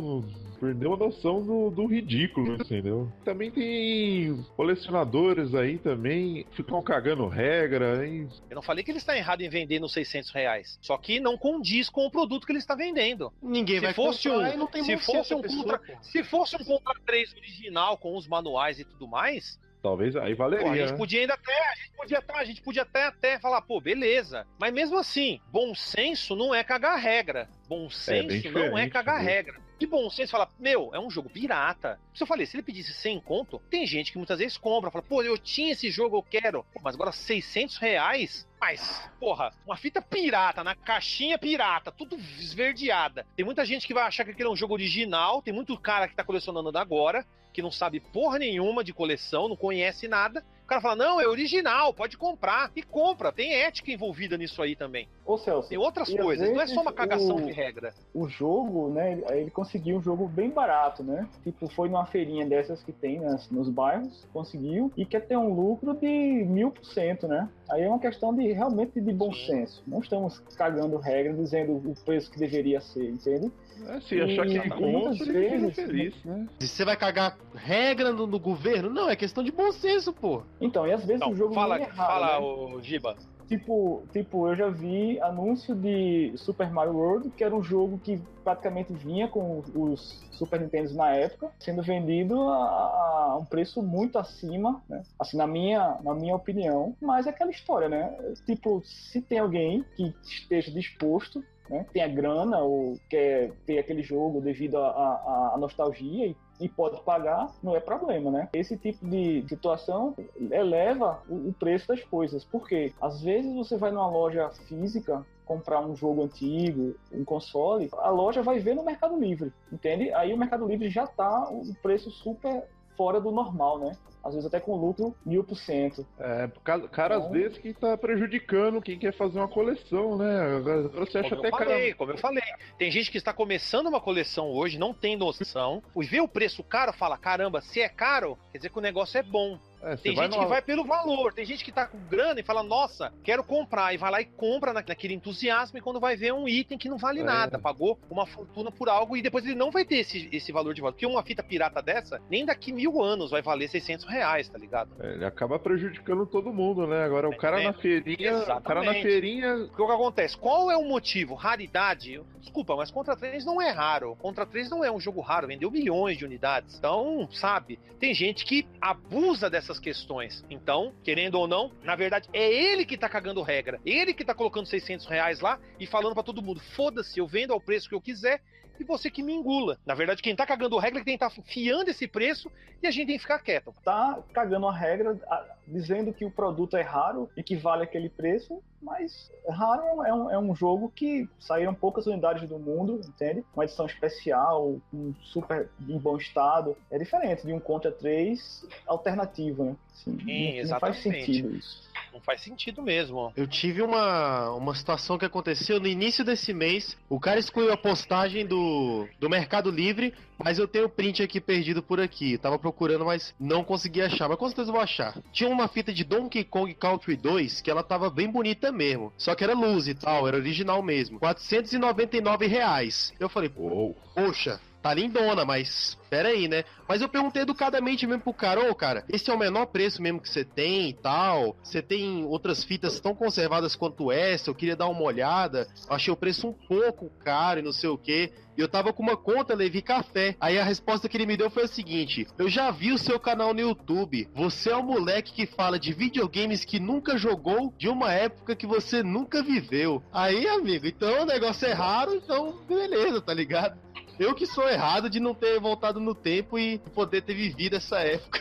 Perdeu a noção do, do ridículo, entendeu? Também tem colecionadores aí também, ficam cagando regra, hein? Eu não falei que ele está errado em vender nos 600 reais, só que não condiz com o produto que ele está vendendo. Ninguém Se vai fosse comprar um- e não tem se fosse um pessoa, contra- pô. Se fosse um Contra 3 original com os manuais e tudo mais, Talvez aí Pô, a valeria. gente né? podia ainda até, a gente podia até, a gente podia até, até falar, pô, beleza. Mas mesmo assim, bom senso não é cagar regra. Bom senso bem não é cagar né? regra. E bom senso fala, meu, é um jogo pirata. Se eu falei, se ele pedisse 100 conto, tem gente que muitas vezes compra, fala, pô, eu tinha esse jogo, eu quero. Mas agora 600 reais? Mas, porra, uma fita pirata, na caixinha pirata, tudo esverdeada. Tem muita gente que vai achar que aquele é um jogo original, tem muito cara que tá colecionando agora, que não sabe porra nenhuma de coleção, não conhece nada. O cara fala, não, é original, pode comprar. E compra, tem ética envolvida nisso aí também. Ô Celso, Tem outras coisas, não é só uma cagação o- de regra. o jogo, né, ele- ele conseguiu um jogo bem barato, né? Tipo, foi numa feirinha dessas que tem nas, nos bairros, conseguiu, e quer ter um lucro de mil por cento, né? Aí é uma questão de realmente de bom Sim. senso. Não estamos cagando regra, dizendo o preço que deveria ser, entende? É, se achar que E é muitas vezes- feliz, né? Se você vai cagar regra no, no governo? Não, é questão de bom senso, pô. Então, e às vezes Não, o jogo fala, é errado, fala né? o Giba. Tipo, tipo, eu já vi anúncio de Super Mario World, que era um jogo que praticamente vinha com os Super Nintendo na época, sendo vendido a, a um preço muito acima, né? Assim, na minha, na minha opinião. Mas é aquela história, né? Tipo, se tem alguém que esteja disposto né, tenha grana ou quer ter aquele jogo devido à nostalgia e, e, pode pagar, não é problema, né? Esse tipo de situação eleva o, o preço das coisas, porque às vezes você vai numa loja física comprar um jogo antigo, um console, a loja vai ver no Mercado Livre, entende? Aí o Mercado Livre já tá o preço super fora do normal, né? Às vezes até com lucro mil por cento. É, caras então... desses que tá prejudicando quem quer fazer uma coleção, né? Agora você acha como até eu falei, Como eu falei, tem gente que está começando uma coleção hoje, não tem noção, e vê o preço caro, fala, caramba, se é caro, quer dizer que o negócio é bom. É, tem gente que vai pelo valor, tem gente que tá com grana e fala, nossa, quero comprar, e vai lá e compra naquele entusiasmo, e quando vai ver um item que não vale é. nada, pagou uma fortuna por algo, e depois ele não vai ter esse, esse valor de volta. Porque uma fita pirata dessa, nem daqui mil anos vai valer 600 reais, tá ligado? É, ele acaba prejudicando todo mundo, né? Agora o cara na feirinha. Exatamente. O cara na feirinha. O que acontece? Qual é o motivo? Raridade? Desculpa, mas Contra 3 não é raro. Contra 3 não é um jogo raro, vendeu milhões de unidades. Então, sabe, tem gente que abusa dessas questões. Então, querendo ou não, na verdade, é ele que tá cagando regra. Ele que tá colocando 600 reais lá e falando para todo mundo: foda-se, eu vendo ao preço que eu quiser e você que me engula. Na verdade, quem tá cagando a regra é quem tá fiando esse preço e a gente tem que ficar quieto. Tá cagando a regra, dizendo que o produto é raro e que vale aquele preço, mas raro é um, é um jogo que saíram poucas unidades do mundo, entende? Uma edição especial, um super em bom estado. É diferente de um Contra 3 alternativo, né? Sim, não, não faz sentido isso. Não faz sentido mesmo. Eu tive uma, uma situação que aconteceu no início desse mês. O cara excluiu a postagem do, do Mercado Livre, mas eu tenho o print aqui perdido por aqui. tava procurando, mas não consegui achar. Mas com certeza vou achar. Tinha uma fita de Donkey Kong Country 2 que ela tava bem bonita mesmo. Só que era luz e tal, era original mesmo. 499 reais. Eu falei, oh. poxa, tá lindona, mas pera aí, né? Mas eu perguntei educadamente mesmo pro cara, ô cara, esse é o menor preço mesmo que você tem e tal. Você tem outras fitas tão conservadas quanto essa, eu queria dar uma olhada. Achei o preço um pouco caro e não sei o que. E eu tava com uma conta Levi Café. Aí a resposta que ele me deu foi a seguinte: Eu já vi o seu canal no YouTube. Você é um moleque que fala de videogames que nunca jogou de uma época que você nunca viveu. Aí, amigo, então o negócio é raro, então beleza, tá ligado? Eu que sou errado de não ter voltado no tempo e poder ter vivido essa época.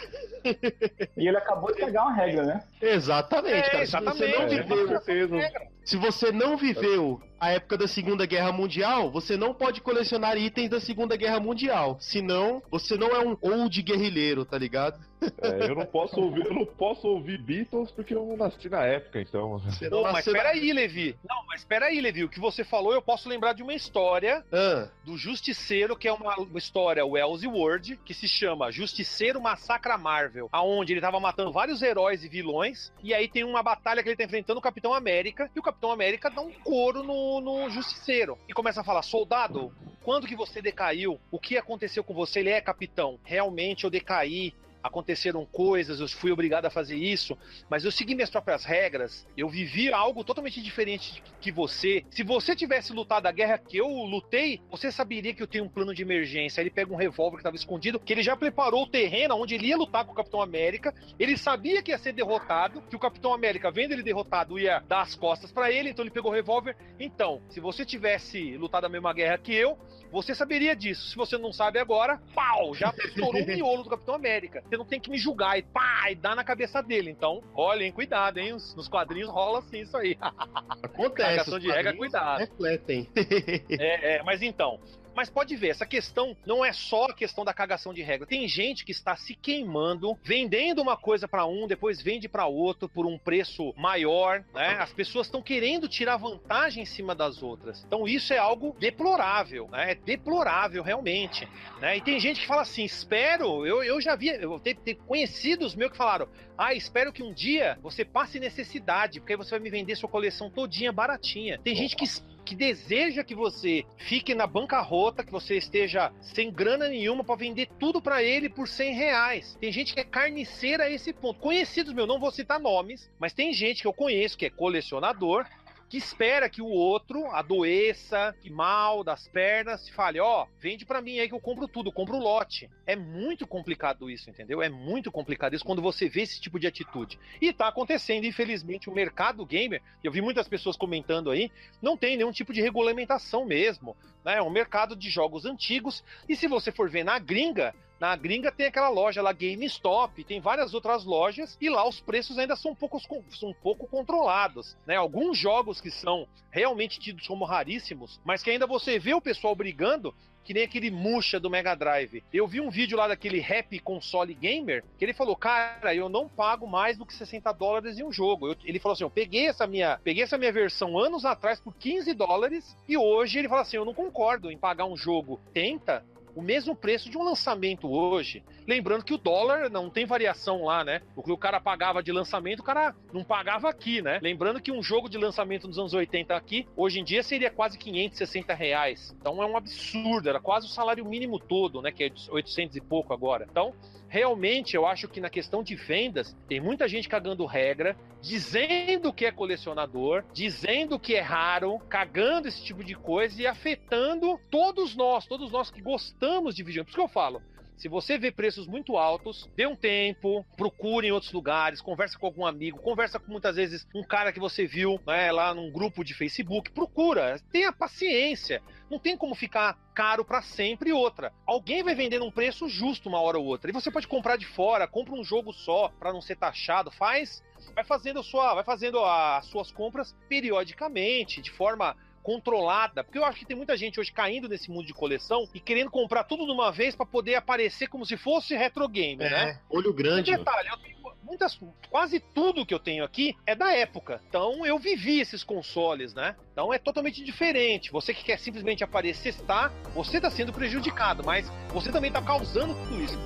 E ele acabou de pegar uma regra, né? Exatamente, é, cara. Exatamente. Você não viveu, é, se você não viveu a época da Segunda Guerra Mundial, você não pode colecionar itens da Segunda Guerra Mundial. Senão, você não é um old guerrilheiro, tá ligado? É, eu não posso ouvir, eu não posso ouvir Beatles porque eu não nasci na época, então. Você não, não mas peraí, na... Levi. Não, mas peraí, Levi. O que você falou, eu posso lembrar de uma história ah. do Justiceiro, que é uma, uma história Wells e Word, que se chama Justiceiro Massacra Marvel, aonde ele tava matando vários heróis e vilões, e aí tem uma batalha que ele tá enfrentando o Capitão América, e o Capitão América dá um couro no, no Justiceiro. E começa a falar, soldado, quando que você decaiu? O que aconteceu com você? Ele é capitão. Realmente eu decaí aconteceram coisas, eu fui obrigado a fazer isso, mas eu segui minhas próprias regras, eu vivi algo totalmente diferente que você. Se você tivesse lutado a guerra que eu lutei, você saberia que eu tenho um plano de emergência. Ele pega um revólver que estava escondido, que ele já preparou o terreno onde ele ia lutar com o Capitão América. Ele sabia que ia ser derrotado, que o Capitão América, vendo ele derrotado, ia dar as costas para ele, então ele pegou o revólver. Então, se você tivesse lutado a mesma guerra que eu, você saberia disso. Se você não sabe agora, pau, já estourou o miolo do Capitão América você não tem que me julgar e pá, e dar na cabeça dele. Então, olhem, cuidado, hein? Nos quadrinhos rola assim isso aí. Acontece. Cagação de regra, cuidado. Refletem. é, é, mas então, mas pode ver, essa questão não é só a questão da cagação de regra. Tem gente que está se queimando, vendendo uma coisa para um, depois vende para outro por um preço maior, né? As pessoas estão querendo tirar vantagem em cima das outras. Então isso é algo deplorável, né? É deplorável realmente, né? E tem gente que fala assim, espero, eu, eu já vi, eu tenho, tenho conhecidos meus que falaram, ah, espero que um dia você passe necessidade, porque aí você vai me vender sua coleção todinha baratinha. Tem gente que que deseja que você fique na bancarrota, que você esteja sem grana nenhuma para vender tudo para ele por 100 reais. Tem gente que é carniceira a esse ponto. Conhecidos meu, não vou citar nomes, mas tem gente que eu conheço que é colecionador que espera que o outro adoeça, que mal das pernas, e fale, ó, oh, vende para mim aí que eu compro tudo, compro o lote. É muito complicado isso, entendeu? É muito complicado isso quando você vê esse tipo de atitude. E tá acontecendo, infelizmente, o mercado gamer, eu vi muitas pessoas comentando aí, não tem nenhum tipo de regulamentação mesmo. Né? É um mercado de jogos antigos, e se você for ver na gringa, na gringa tem aquela loja lá, GameStop, tem várias outras lojas, e lá os preços ainda são um pouco, são pouco controlados. Né? Alguns jogos que são realmente tidos como raríssimos, mas que ainda você vê o pessoal brigando, que nem aquele Muxa do Mega Drive. Eu vi um vídeo lá daquele Rap Console Gamer, que ele falou, cara, eu não pago mais do que 60 dólares em um jogo. Eu, ele falou assim, eu peguei essa minha, peguei essa minha versão anos atrás por 15 dólares, e hoje ele fala assim, eu não concordo em pagar um jogo 30 o mesmo preço de um lançamento hoje. Lembrando que o dólar não tem variação lá, né? O que o cara pagava de lançamento, o cara não pagava aqui, né? Lembrando que um jogo de lançamento nos anos 80 aqui, hoje em dia seria quase 560 reais. Então é um absurdo, era quase o salário mínimo todo, né? Que é 800 e pouco agora. Então, realmente eu acho que na questão de vendas tem muita gente cagando regra, dizendo que é colecionador, dizendo que é raro, cagando esse tipo de coisa e afetando todos nós, todos nós que gostamos de videogame. Por isso que eu falo, se você vê preços muito altos, dê um tempo, procure em outros lugares, conversa com algum amigo, conversa com muitas vezes um cara que você viu né, lá num grupo de Facebook, procura, tenha paciência. Não tem como ficar caro para sempre outra. Alguém vai vender num preço justo uma hora ou outra. E você pode comprar de fora, compra um jogo só para não ser taxado, faz vai fazendo sua, vai fazendo as suas compras periodicamente, de forma controlada, porque eu acho que tem muita gente hoje caindo nesse mundo de coleção e querendo comprar tudo de uma vez para poder aparecer como se fosse retro game, é, né? Olho grande. Detalhe, eu tenho muitas, quase tudo que eu tenho aqui é da época. Então eu vivi esses consoles, né? Então é totalmente diferente. Você que quer simplesmente aparecer, está, você está sendo prejudicado, mas você também está causando tudo isso.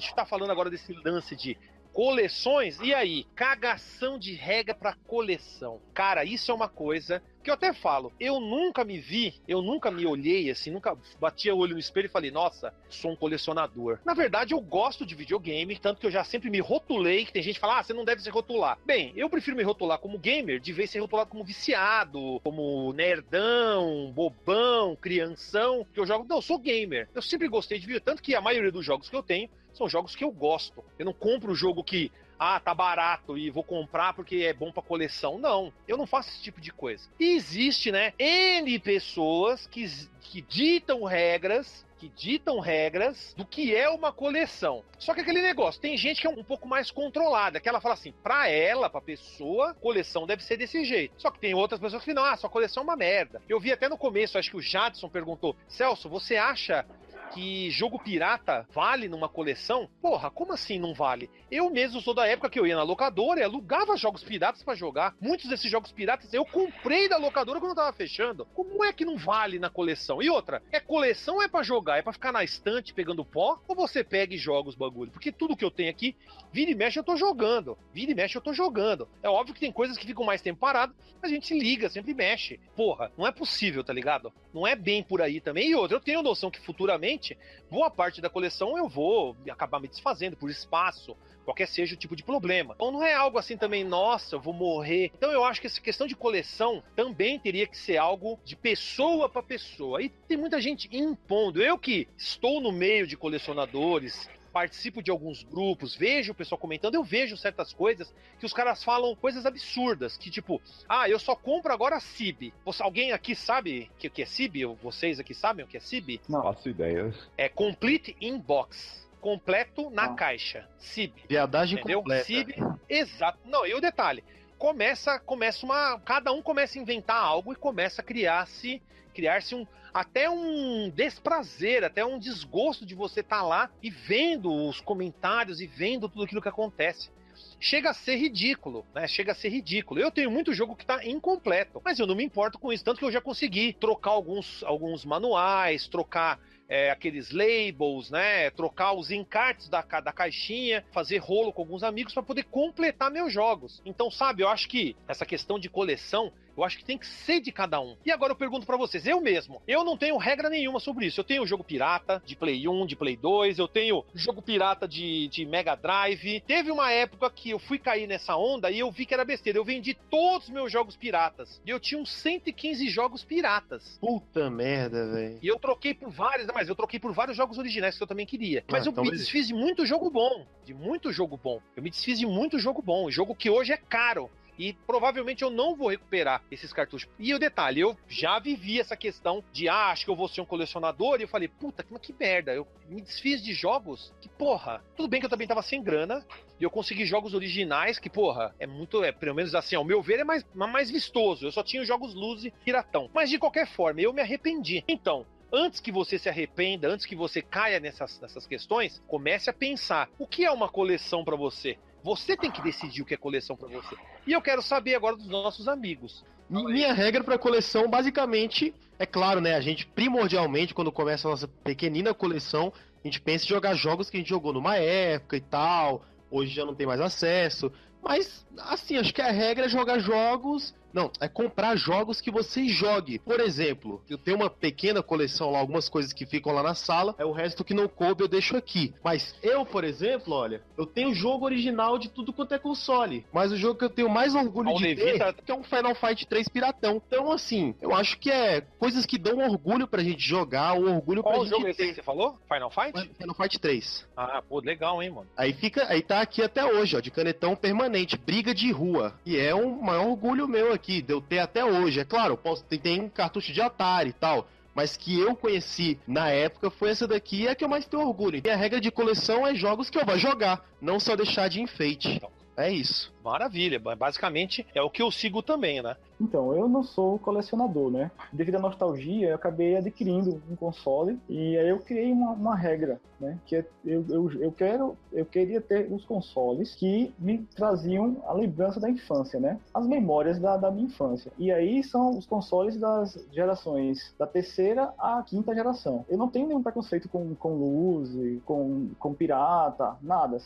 Gente está falando agora desse lance de coleções, e aí? Cagação de regra para coleção. Cara, isso é uma coisa que eu até falo, eu nunca me vi, eu nunca me olhei assim, nunca batia o olho no espelho e falei, nossa, sou um colecionador. Na verdade, eu gosto de videogame, tanto que eu já sempre me rotulei, que tem gente que fala, ah, você não deve se rotular. Bem, eu prefiro me rotular como gamer, de vez ser rotulado como viciado, como nerdão, bobão, crianção, que eu jogo. Não, eu sou gamer. Eu sempre gostei de videogame, tanto que a maioria dos jogos que eu tenho são jogos que eu gosto. Eu não compro o jogo que ah, tá barato e vou comprar porque é bom para coleção. Não, eu não faço esse tipo de coisa. E existe, né, N pessoas que, que ditam regras que ditam regras do que é uma coleção. Só que aquele negócio, tem gente que é um pouco mais controlada, que ela fala assim, pra ela, pra pessoa, coleção deve ser desse jeito. Só que tem outras pessoas que não, ah, sua coleção é uma merda. Eu vi até no começo, acho que o Jadson perguntou, Celso, você acha que jogo pirata vale numa coleção? Porra, como assim não vale? Eu mesmo sou da época que eu ia na locadora e alugava jogos piratas para jogar. Muitos desses jogos piratas eu comprei da locadora quando tava fechando. Como é que não vale na coleção? E outra, é coleção ou é para jogar? É para ficar na estante pegando pó? Ou você pega e joga os bagulho? Porque tudo que eu tenho aqui, vira e mexe eu tô jogando. Vira e mexe eu tô jogando. É óbvio que tem coisas que ficam mais tempo parado, a gente liga, sempre mexe. Porra, não é possível, tá ligado? Não é bem por aí também. E outra, eu tenho noção que futuramente boa parte da coleção eu vou acabar me desfazendo por espaço, qualquer seja o tipo de problema. Então não é algo assim também, nossa, eu vou morrer. Então eu acho que essa questão de coleção também teria que ser algo de pessoa para pessoa. E tem muita gente impondo. Eu que estou no meio de colecionadores, participo de alguns grupos, vejo o pessoal comentando, eu vejo certas coisas que os caras falam coisas absurdas, que tipo, ah, eu só compro agora CIB. Você, alguém aqui sabe o que é CIB? Vocês aqui sabem o que é CIB? Não. Faço ideia. É Complete Inbox completo na ah. caixa. CIB. Viadagem entendeu? completa. CIB, exato. Não, e o detalhe, começa, começa uma. Cada um começa a inventar algo e começa a criar-se. Criar-se um. Até um desprazer, até um desgosto de você estar tá lá e vendo os comentários e vendo tudo aquilo que acontece chega a ser ridículo, né? Chega a ser ridículo. Eu tenho muito jogo que tá incompleto, mas eu não me importo com isso, tanto que eu já consegui trocar alguns, alguns manuais, trocar é, aqueles labels, né? Trocar os encartes da, da caixinha, fazer rolo com alguns amigos para poder completar meus jogos. Então, sabe, eu acho que essa questão de coleção eu acho que tem que ser de cada um. E agora eu pergunto para vocês, eu mesmo, eu não tenho regra nenhuma sobre isso. Eu tenho jogo pirata de Play 1, de Play 2, eu tenho jogo pirata de, de Mega Drive. Teve uma época que eu fui cair nessa onda e eu vi que era besteira. Eu vendi todos os meus jogos piratas. E eu tinha uns 115 jogos piratas. Puta merda, velho. E eu troquei por vários, mas eu troquei por vários jogos originais que eu também queria. Mas ah, eu me desfiz de muito jogo bom. De muito jogo bom. Eu me desfiz de muito jogo bom. Jogo que hoje é caro. E provavelmente eu não vou recuperar esses cartuchos. E o detalhe, eu já vivi essa questão de, ah, acho que eu vou ser um colecionador. E eu falei, puta, mas que merda. Eu me desfiz de jogos que, porra, tudo bem que eu também tava sem grana. E eu consegui jogos originais que, porra, é muito, é, pelo menos assim, ao meu ver, é mais, mais vistoso. Eu só tinha jogos luz e piratão. Mas de qualquer forma, eu me arrependi. Então, antes que você se arrependa, antes que você caia nessas, nessas questões, comece a pensar: o que é uma coleção para você? Você tem que decidir o que é coleção para você. E eu quero saber agora dos nossos amigos. Minha regra para coleção, basicamente, é claro, né? A gente primordialmente, quando começa a nossa pequenina coleção, a gente pensa em jogar jogos que a gente jogou numa época e tal. Hoje já não tem mais acesso. Mas, assim, acho que a regra é jogar jogos não, é comprar jogos que você jogue. Por exemplo, eu tenho uma pequena coleção lá, algumas coisas que ficam lá na sala, é o resto que não coube eu deixo aqui. Mas eu, por exemplo, olha, eu tenho jogo original de tudo quanto é console. Mas o jogo que eu tenho mais orgulho de ter tá... é um Final Fight 3 piratão. Então, assim, eu acho que é coisas que dão orgulho pra gente jogar, o orgulho Qual pra jogo gente ter. que você falou? Final Fight? Final Fight 3. Ah, pô, legal, hein, mano. Aí fica, aí tá aqui até hoje, ó, de canetão permanente, briga de rua. E é um maior orgulho meu aqui aqui, ter até hoje. É claro, posso, tem, tem cartucho de Atari e tal, mas que eu conheci na época foi essa daqui, é a que eu mais tenho orgulho. E a regra de coleção é jogos que eu vou jogar, não só deixar de enfeite. Então. É isso. Maravilha. Basicamente é o que eu sigo também, né? Então, eu não sou colecionador, né? Devido à nostalgia, eu acabei adquirindo um console e aí eu criei uma, uma regra, né? Que é, eu, eu, eu quero, eu queria ter os consoles que me traziam a lembrança da infância, né? As memórias da, da minha infância. E aí são os consoles das gerações da terceira à quinta geração. Eu não tenho nenhum preconceito com, com luz, com, com pirata, nada.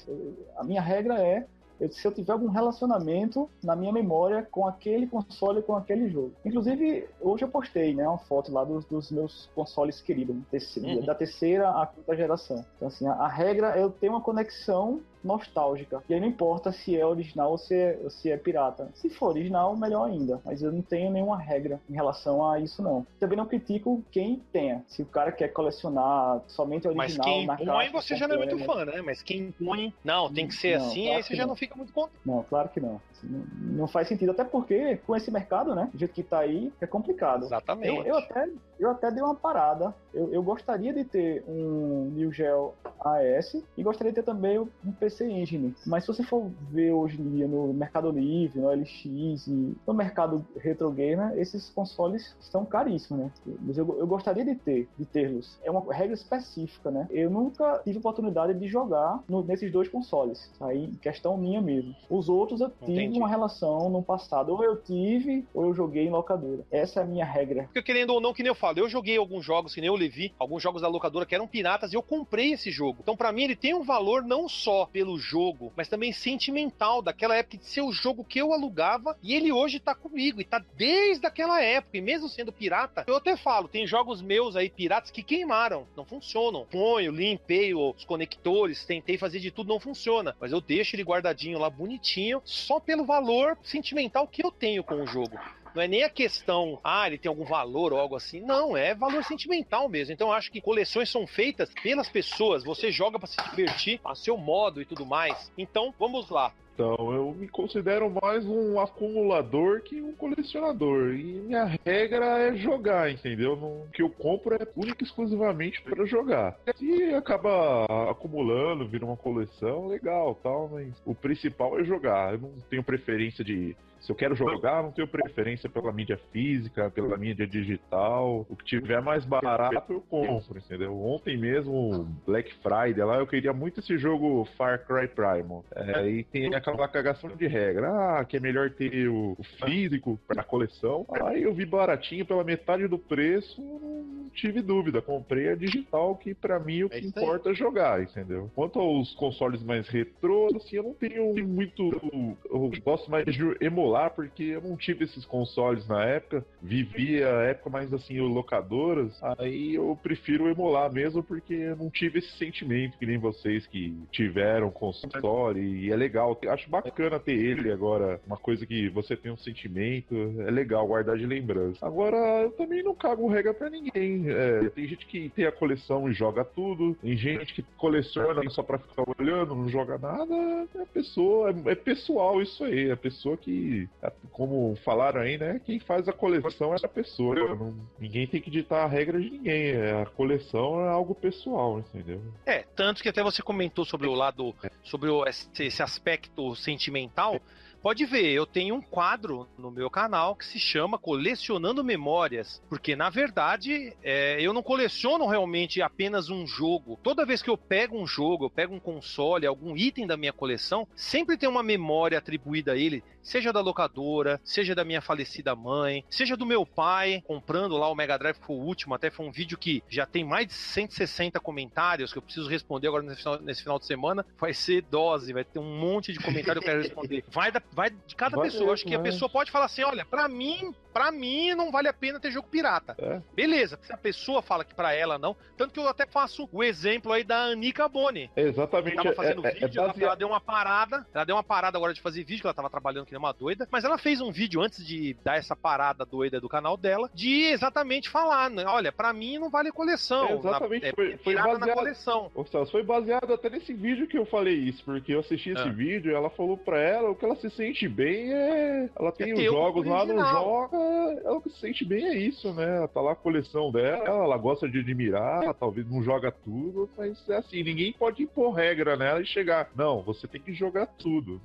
A minha regra é eu, se eu tiver algum relacionamento na minha memória com aquele console, com aquele jogo. Inclusive, hoje eu postei né, uma foto lá dos, dos meus consoles queridos, uhum. da terceira à quinta geração. Então, assim, a, a regra é eu ter uma conexão nostálgica. E aí não importa se é original ou se é, se é pirata. Se for original, melhor ainda. Mas eu não tenho nenhuma regra em relação a isso, não. Também não critico quem tenha. Se o cara quer colecionar somente original Mas quem na põe, você já não é muito fã, né? Mas quem põe, não, tem que ser não, assim, claro aí você já não. fica muito contente. Não, claro que não. não. Não faz sentido. Até porque, com esse mercado, né? Do jeito que tá aí, é complicado. Exatamente. Eu, eu até, eu até dei uma parada. Eu, eu gostaria de ter um New Geo AS e gostaria de ter também um PC Engine. Mas se você for ver hoje em dia no Mercado Livre, no LX e no mercado retro gamer, esses consoles estão caríssimos, né? Mas eu, eu gostaria de ter, de tê-los. É uma regra específica, né? Eu nunca tive oportunidade de jogar no, nesses dois consoles. Aí, questão minha mesmo. Os outros eu tive Entendi. uma relação no passado. Ou eu tive, ou eu joguei em locadora. Essa é a minha regra. Porque querendo ou não, que nem eu falo, eu joguei alguns jogos, que nem eu levi, alguns jogos da locadora que eram piratas e eu comprei esse jogo. Então, para mim, ele tem um valor não só pelo jogo, mas também sentimental daquela época de ser o jogo que eu alugava e ele hoje tá comigo e tá desde aquela época. E mesmo sendo pirata, eu até falo, tem jogos meus aí piratas que queimaram, não funcionam. Ponho, limpei os conectores, tentei fazer de tudo, não funciona. Mas eu deixo ele guardadinho lá bonitinho, só pelo valor sentimental que eu tenho com o jogo. Não é nem a questão, ah, ele tem algum valor ou algo assim. Não, é valor sentimental mesmo. Então eu acho que coleções são feitas pelas pessoas. Você joga para se divertir, a seu modo e tudo mais. Então, vamos lá. Então, eu me considero mais um acumulador que um colecionador. E minha regra é jogar, entendeu? O que eu compro é único e exclusivamente para jogar. Se acaba acumulando, vira uma coleção, legal, tal, mas o principal é jogar. Eu não tenho preferência de se eu quero jogar, não tenho preferência pela mídia física, pela mídia digital. O que tiver mais barato, eu compro, entendeu? Ontem mesmo, Black Friday, lá eu queria muito esse jogo Far Cry Primal. É, e tem aquela cagação de regra. Ah, que é melhor ter o físico pra coleção. Aí eu vi baratinho pela metade do preço, não tive dúvida. Comprei a digital, que pra mim o que é importa é jogar, entendeu? Quanto aos consoles mais retrô, assim, eu não tenho muito. Eu gosto mais de emular porque eu não tive esses consoles na época, vivia a época mais assim, locadoras, aí eu prefiro emular mesmo, porque eu não tive esse sentimento que nem vocês que tiveram console, e é legal, acho bacana ter ele agora, uma coisa que você tem um sentimento, é legal guardar de lembrança. Agora, eu também não cago regra pra ninguém, é, tem gente que tem a coleção e joga tudo, tem gente que coleciona só pra ficar olhando, não joga nada, é pessoa, é, é pessoal isso aí, é pessoa que como falaram aí, né? Quem faz a coleção é a pessoa. Não, ninguém tem que ditar a regra de ninguém. É, a coleção é algo pessoal, entendeu? É, tanto que até você comentou sobre o lado, sobre o, esse, esse aspecto sentimental. Pode ver, eu tenho um quadro no meu canal que se chama Colecionando Memórias, porque na verdade é, eu não coleciono realmente apenas um jogo. Toda vez que eu pego um jogo, eu pego um console, algum item da minha coleção, sempre tem uma memória atribuída a ele, seja da locadora, seja da minha falecida mãe, seja do meu pai comprando lá o Mega Drive, que foi o último, até foi um vídeo que já tem mais de 160 comentários que eu preciso responder agora nesse final, nesse final de semana. Vai ser dose, vai ter um monte de comentário que eu quero responder. Vai da, vai de cada vai pessoa. Acho que a pessoa pode falar assim: olha, para mim, para mim não vale a pena ter jogo pirata. É. Beleza, se a pessoa fala que para ela não, tanto que eu até faço o exemplo aí da Anica Boni. Exatamente. Ela tava fazendo é, é vídeo, é ela, ela, deu uma parada, ela deu uma parada agora de fazer vídeo, que ela tava trabalhando que nem uma doida, mas ela fez um vídeo antes de dar essa parada doida do canal dela, de exatamente falar, né? olha, para mim não vale coleção. É, exatamente, na, foi, foi baseado na coleção. Ô, Celso, foi baseado até nesse vídeo que eu falei isso, porque eu assisti esse ah. vídeo e ela falou para ela o que ela se sente bem é. Ela tem é os jogos lá, não joga. Ela se sente bem, é isso, né? Tá lá a coleção dela, ela gosta de admirar, talvez não joga tudo, mas é assim, ninguém pode impor regra nela e chegar. Não, você tem que jogar tudo.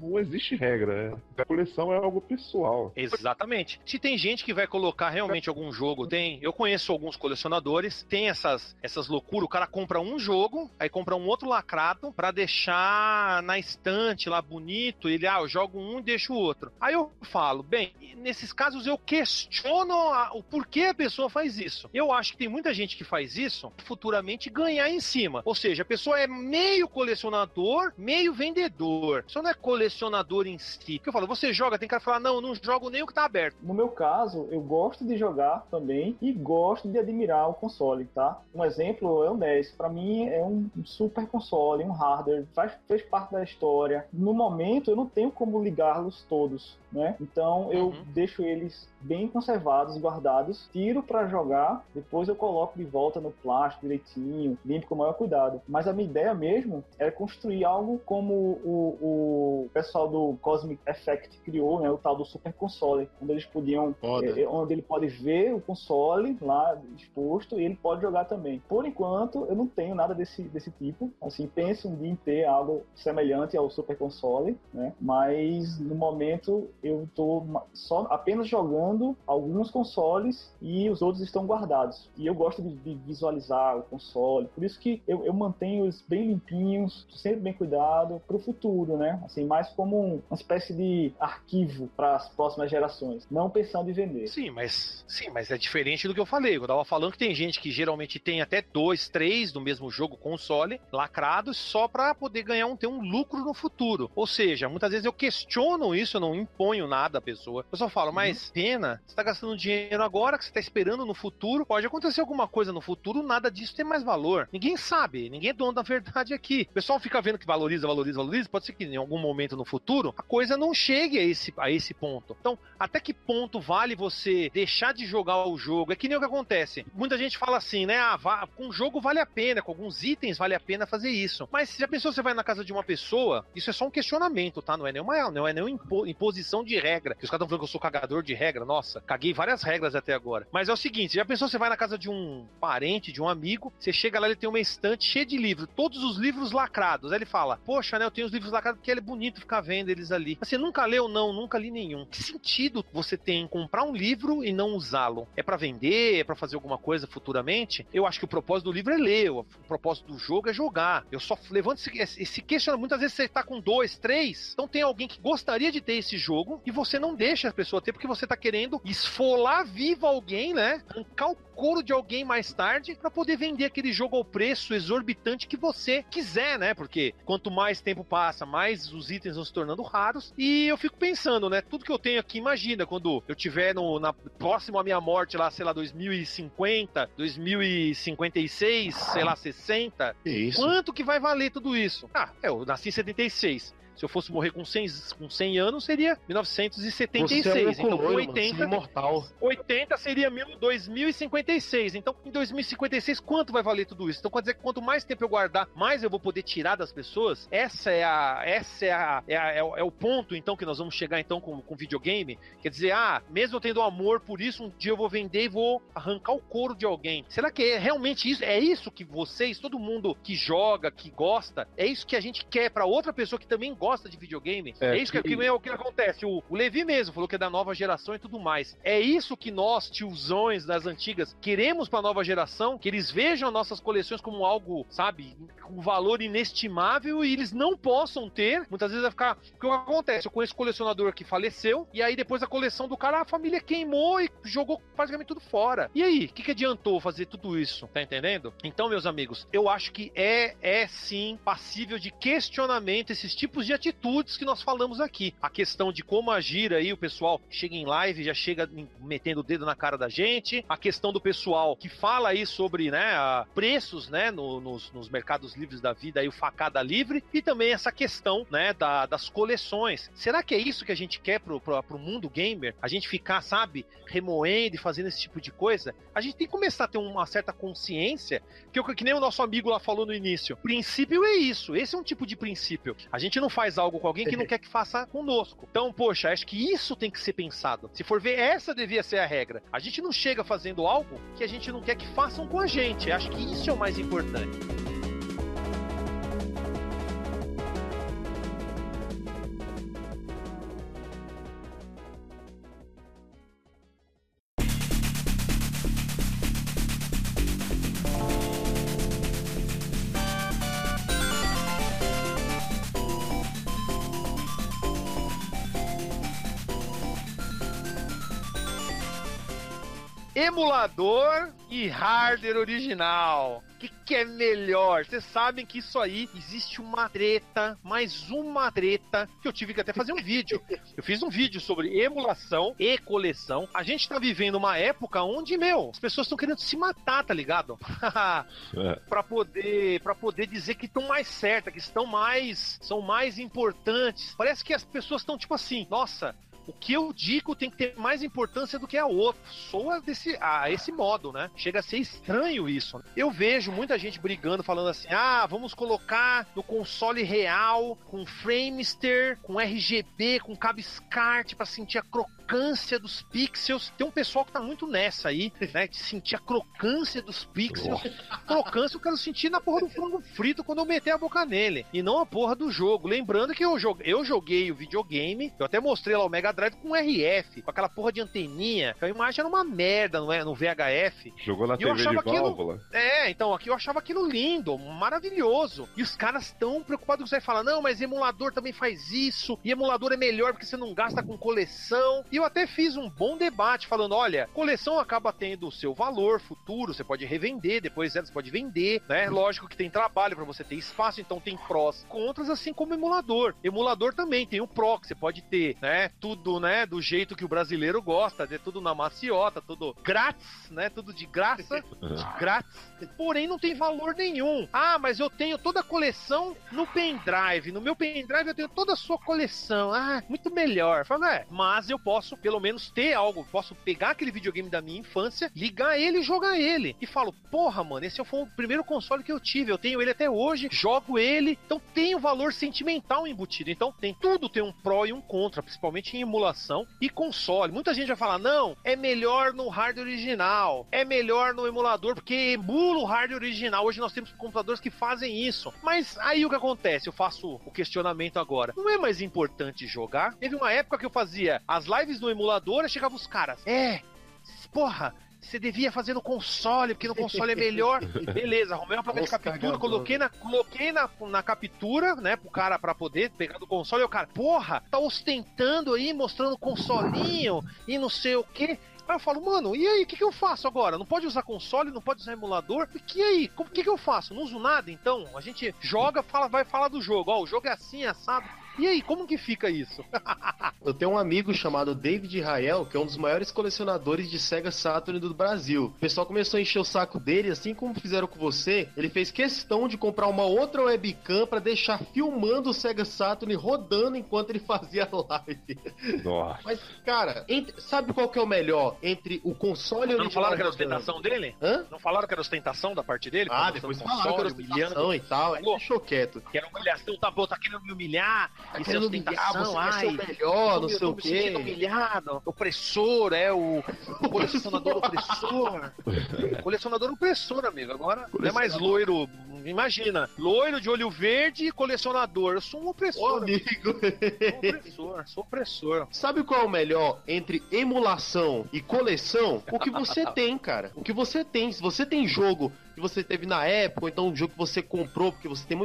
Não existe regra. É. A coleção é algo pessoal. Exatamente. Se tem gente que vai colocar realmente algum jogo, tem. Eu conheço alguns colecionadores, tem essas, essas loucuras, o cara compra um jogo, aí compra um outro lacrado para deixar na estante lá bonito, ele, ah, eu jogo um e deixa o outro. Aí eu falo, bem, nesses casos eu questiono a, o porquê a pessoa faz isso. Eu acho que tem muita gente que faz isso futuramente ganhar em cima. Ou seja, a pessoa é meio colecionador, meio vendedor. Só não é colecionador em si. Porque eu falo, você joga, tem cara que falar, não, não jogo nem o que tá aberto. No meu caso, eu gosto de jogar também e gosto de admirar o console, tá? Um exemplo é o NES. Para mim é um super console, um hardware, faz, fez parte da história. No momento eu não tenho como ligar los todos né? Então eu uhum. deixo eles bem conservados, guardados, tiro para jogar, depois eu coloco de volta no plástico direitinho, limpo com o maior cuidado. Mas a minha ideia mesmo é construir algo como o, o pessoal do Cosmic Effect criou, né? O tal do Super Console, onde eles podiam, é, onde ele pode ver o console lá exposto e ele pode jogar também. Por enquanto eu não tenho nada desse, desse tipo. Assim, penso um dia em ter algo semelhante ao Super Console, né? Mas no momento eu estou só apenas jogando alguns consoles e os outros estão guardados. E eu gosto de, de visualizar o console, por isso que eu, eu mantenho os bem limpinhos, sempre bem cuidado para o futuro, né? Assim, mais como um, uma espécie de arquivo para as próximas gerações, não pensando em vender. Sim, mas sim, mas é diferente do que eu falei. Eu tava falando que tem gente que geralmente tem até dois, três do mesmo jogo console lacrados só para poder ganhar um ter um lucro no futuro. Ou seja, muitas vezes eu questiono isso, eu não imponho nada à pessoa. Eu só falo, mas mais pena. Você tá gastando dinheiro agora, que você tá esperando no futuro. Pode acontecer alguma coisa no futuro, nada disso tem mais valor. Ninguém sabe, ninguém é dono da verdade aqui. O pessoal fica vendo que valoriza, valoriza, valoriza. Pode ser que em algum momento no futuro a coisa não chegue a esse, a esse ponto. Então, até que ponto vale você deixar de jogar o jogo? É que nem o que acontece. Muita gente fala assim, né? Ah, com o jogo vale a pena, com alguns itens vale a pena fazer isso. Mas a pessoa você vai na casa de uma pessoa, isso é só um questionamento, tá? Não é nenhuma, não é nenhuma imposição de regra. Que os caras estão falando que eu sou cagador de regra. Nossa, caguei várias regras até agora. Mas é o seguinte, já pensou você vai na casa de um parente, de um amigo, você chega lá, ele tem uma estante cheia de livros, todos os livros lacrados. Aí ele fala, poxa, né, eu tenho os livros lacrados porque é bonito ficar vendo eles ali. Você nunca leu? Não, nunca li nenhum. Que sentido você tem em comprar um livro e não usá-lo? É para vender? É para fazer alguma coisa futuramente? Eu acho que o propósito do livro é ler, o propósito do jogo é jogar. Eu só levanto esse, esse questionamento. Muitas vezes você tá com dois, três, então tem alguém que gostaria de ter esse jogo e você não deixa a pessoa ter porque você tá querendo esfolar vivo alguém, né? Arrancar o couro de alguém mais tarde para poder vender aquele jogo ao preço exorbitante que você quiser, né? Porque quanto mais tempo passa, mais os itens vão se tornando raros. E eu fico pensando, né? Tudo que eu tenho aqui, imagina quando eu tiver no, na, próximo à minha morte lá, sei lá, 2050, 2056, sei lá, 60. Isso. Quanto que vai valer tudo isso? Ah, eu nasci em 76. Se eu fosse morrer com 100, com 100 anos, seria 1976. Você é um então, com 80. Mano, imortal. 80 seria 2056. Então, em 2056, quanto vai valer tudo isso? Então, quer dizer que quanto mais tempo eu guardar, mais eu vou poder tirar das pessoas. Essa é a. Essa é, a, é, a, é, o, é o ponto, então, que nós vamos chegar então com, com videogame. Quer dizer, ah, mesmo eu tendo amor por isso, um dia eu vou vender e vou arrancar o couro de alguém. Será que é realmente isso? É isso que vocês, todo mundo que joga, que gosta, é isso que a gente quer para outra pessoa que também gosta? Gosta de videogame. É, é isso que, que, é o que acontece. O, o Levi mesmo falou que é da nova geração e tudo mais. É isso que nós, tiozões das antigas, queremos pra nova geração, que eles vejam nossas coleções como algo, sabe, com valor inestimável e eles não possam ter. Muitas vezes vai ficar. O que acontece? Eu conheço colecionador que faleceu, e aí depois a coleção do cara, a família queimou e jogou praticamente tudo fora. E aí, o que, que adiantou fazer tudo isso? Tá entendendo? Então, meus amigos, eu acho que é, é sim passível de questionamento esses tipos de atitudes que nós falamos aqui. A questão de como agir aí, o pessoal chega em live, já chega metendo o dedo na cara da gente. A questão do pessoal que fala aí sobre né, preços né, no, nos, nos, mercados livres da vida, aí o facada livre. E também essa questão né, da, das coleções. Será que é isso que a gente quer pro, pro, pro mundo gamer? A gente ficar, sabe, remoendo e fazendo esse tipo de coisa? A gente tem que começar a ter uma certa consciência, que, que nem o nosso amigo lá falou no início. Princípio é isso. Esse é um tipo de princípio. A gente não faz faz algo com alguém que não quer que faça conosco. Então, poxa, acho que isso tem que ser pensado. Se for ver, essa devia ser a regra. A gente não chega fazendo algo que a gente não quer que façam com a gente. Acho que isso é o mais importante. Emulador e hardware original. O que, que, é melhor? Vocês sabem que isso aí existe uma treta, mais uma treta, que eu tive que até fazer um vídeo. Eu fiz um vídeo sobre emulação e coleção. A gente tá vivendo uma época onde, meu, as pessoas estão querendo se matar, tá ligado? é. para poder para poder dizer que estão mais certas, que estão mais são mais importantes. Parece que as pessoas estão tipo assim, nossa, o que eu digo tem que ter mais importância do que a outra. Soa desse, a esse modo, né? Chega a ser estranho isso. Eu vejo muita gente brigando, falando assim: ah, vamos colocar no console real, com Framester, com RGB, com cabo SCART para sentir a crocância dos pixels. Tem um pessoal que tá muito nessa aí, né? De sentir a crocância dos pixels. crocância eu quero sentir na porra do frango frito quando eu meter a boca nele. E não a porra do jogo. Lembrando que eu, joguei, eu joguei o videogame, eu até mostrei lá o Mega Drive com RF, com aquela porra de anteninha. A imagem era uma merda, não é? No VHF. Jogou na e TV de válvula. Aquilo... É, então, aqui eu achava aquilo lindo, maravilhoso. E os caras tão preocupados que você fala, não, mas emulador também faz isso, e emulador é melhor porque você não gasta com coleção. E E eu até fiz um bom debate falando: olha, coleção acaba tendo o seu valor futuro, você pode revender, depois você pode vender, né? Lógico que tem trabalho para você ter espaço, então tem prós, contras, assim como emulador. Emulador também tem o Pro, que você pode ter, né? Tudo, né? Do jeito que o brasileiro gosta, de tudo na maciota, tudo grátis, né? Tudo de graça, de grátis. Porém, não tem valor nenhum. Ah, mas eu tenho toda a coleção no pendrive. No meu pendrive eu tenho toda a sua coleção. Ah, muito melhor. Fala, é, mas eu posso pelo menos ter algo. Posso pegar aquele videogame da minha infância, ligar ele e jogar ele. E falo, porra, mano, esse foi o primeiro console que eu tive. Eu tenho ele até hoje, jogo ele. Então tem o um valor sentimental embutido. Então tem tudo tem um pró e um contra, principalmente em emulação e console. Muita gente vai falar, não, é melhor no hardware original, é melhor no emulador, porque emula o hardware original. Hoje nós temos computadores que fazem isso. Mas aí o que acontece? Eu faço o questionamento agora. Não é mais importante jogar? Teve uma época que eu fazia as lives no emulador e chegava os caras. É, porra, você devia fazer no console, porque no console é melhor. Beleza, arrumei uma placa de captura, coloquei, na, coloquei na, na captura, né, pro cara pra poder pegar do console, e o cara, porra, tá ostentando aí, mostrando consolinho e não sei o que. Aí eu falo, mano, e aí, o que, que eu faço agora? Não pode usar console, não pode usar emulador? E que aí? O que, que eu faço? Não uso nada, então? A gente joga, fala, vai falar do jogo. Ó, o jogo é assim, assado. E aí, como que fica isso? eu tenho um amigo chamado David Rael, que é um dos maiores colecionadores de Sega Saturn do Brasil. O pessoal começou a encher o saco dele, assim como fizeram com você. Ele fez questão de comprar uma outra webcam para deixar filmando o Sega Saturn rodando enquanto ele fazia a live. Nossa. Mas, cara, entre... sabe qual que é o melhor entre o console e o Não falaram que era ostentação dele? Hã? Não falaram que era ostentação da parte dele? Ah, depois falaram console, que era ostentação e tal. Aí deixou quieto. Que era humilhação, tá bom, tá querendo me humilhar. Tá isso é ostentação, você ai, vai ser o melhor, não sei o quê. humilhado. Opressor, é o, o colecionador opressor. colecionador opressor, amigo. Agora não é mais loiro. Imagina, loiro de olho verde e colecionador. Eu sou um opressor. Ô, amigo. Sou opressor, sou opressor. Sabe qual é o melhor entre emulação e coleção? O que você tem, cara. O que você tem. Se você tem jogo que você teve na época, ou então um jogo que você comprou porque você tem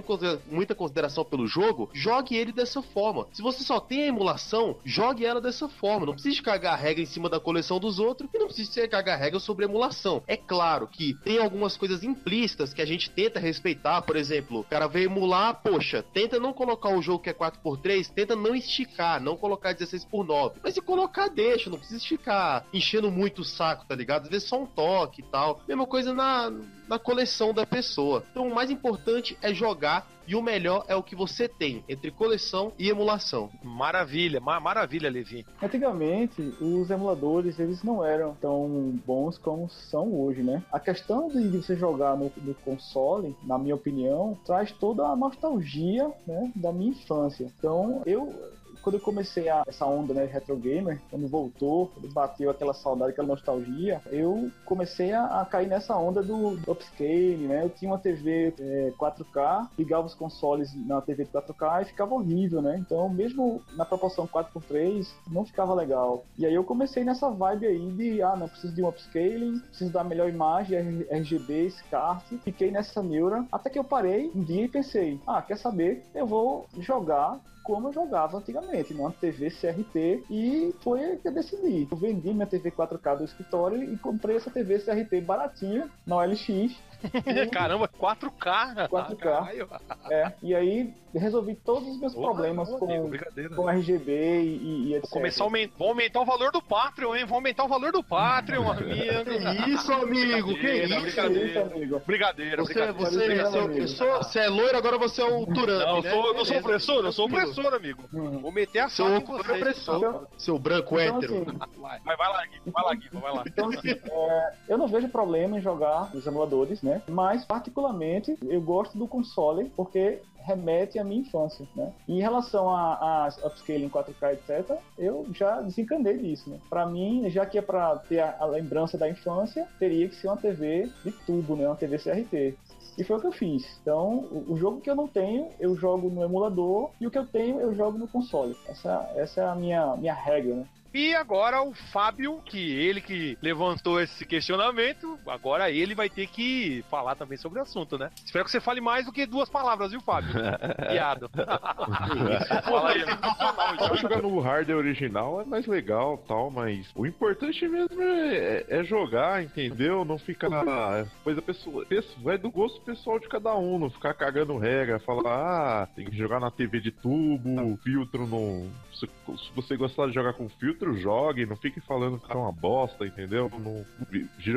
muita consideração pelo jogo, jogue ele dessa forma. Se você só tem a emulação, jogue ela dessa forma. Não precisa cagar regra em cima da coleção dos outros e não precisa cagar regra sobre emulação. É claro que tem algumas coisas implícitas que a gente tenta respeitar, por exemplo, o cara veio emular, poxa, tenta não colocar o jogo que é 4x3, tenta não esticar, não colocar 16 por 9. Mas se colocar, deixa, não precisa esticar enchendo muito o saco, tá ligado? Às vezes só um toque e tal. Mesma coisa na, na coleção da pessoa. Então o mais importante é jogar e o melhor é o que você tem entre coleção e emulação. Maravilha, maravilha, Levi. Antigamente, os emuladores eles não eram tão bons como são hoje, né? A questão de você jogar no, no console, na minha opinião, traz toda a nostalgia né, da minha infância. Então, eu quando eu comecei a, essa onda né, retro gamer, quando voltou, bateu aquela saudade, aquela nostalgia, eu comecei a, a cair nessa onda do, do upscale, né? Eu tinha uma TV é, 4K, ligava os consoles na TV de 4K e ficava horrível, né? Então, mesmo na proporção 4x3, não ficava legal. E aí eu comecei nessa vibe aí de, ah, não, preciso de um upscaling, preciso dar melhor imagem, RGB, SCART. Fiquei nessa neura, até que eu parei um dia e pensei, ah, quer saber? Eu vou jogar como jogava antigamente, numa TV CRT, e foi que eu decidi. Eu vendi minha TV 4K do escritório e comprei essa TV CRT baratinha na OLX Caramba, 4K! 4K. é, e aí resolvi todos os meus problemas com, com RGB e, e etc. Vou começar a aumentar, vou aumentar o valor do Patreon, hein? Vou aumentar o valor do Patreon, amigo. Que isso, amigo? Que isso? Brincadeira, amigo. Brincadeira, você, brincadeira. Você, é loiro, agora você é o Turante, Não, né? eu, sou opressor, eu sou opressor, amigo. Hum. Vou meter a seu opressor. Então, seu branco então, hétero. Assim, vai, vai lá, Gui, vai lá, Gui, vai lá. Então, assim, é, eu não vejo problema em jogar os emuladores, né? Mas, particularmente, eu gosto do console porque remete à minha infância, né? Em relação a, a upscaling 4K, etc., eu já desencanei disso, né? Para mim, já que é para ter a, a, lembrança da infância, teria que ser uma TV de tubo, né? Uma TV CRT. E foi o que eu fiz. Então, o, jogo que eu não tenho, eu jogo no emulador, e o que eu tenho, eu jogo no console. Essa, essa é a minha, minha regra, né? E agora o Fábio, que ele que levantou esse questionamento, agora ele vai ter que falar também sobre o assunto, né? Espero que você fale mais do que duas palavras, viu, Fábio? Piado. Fala aí, é jogar no hardware original é mais legal tal, mas o importante mesmo é, é jogar, entendeu? Não ficar na coisa pessoal. Vai do gosto pessoal de cada um, não ficar cagando regra, falar, ah, tem que jogar na TV de tubo, filtro não. Se, se você gostar de jogar com filtro, jogue, não fique falando que é uma bosta, entendeu? No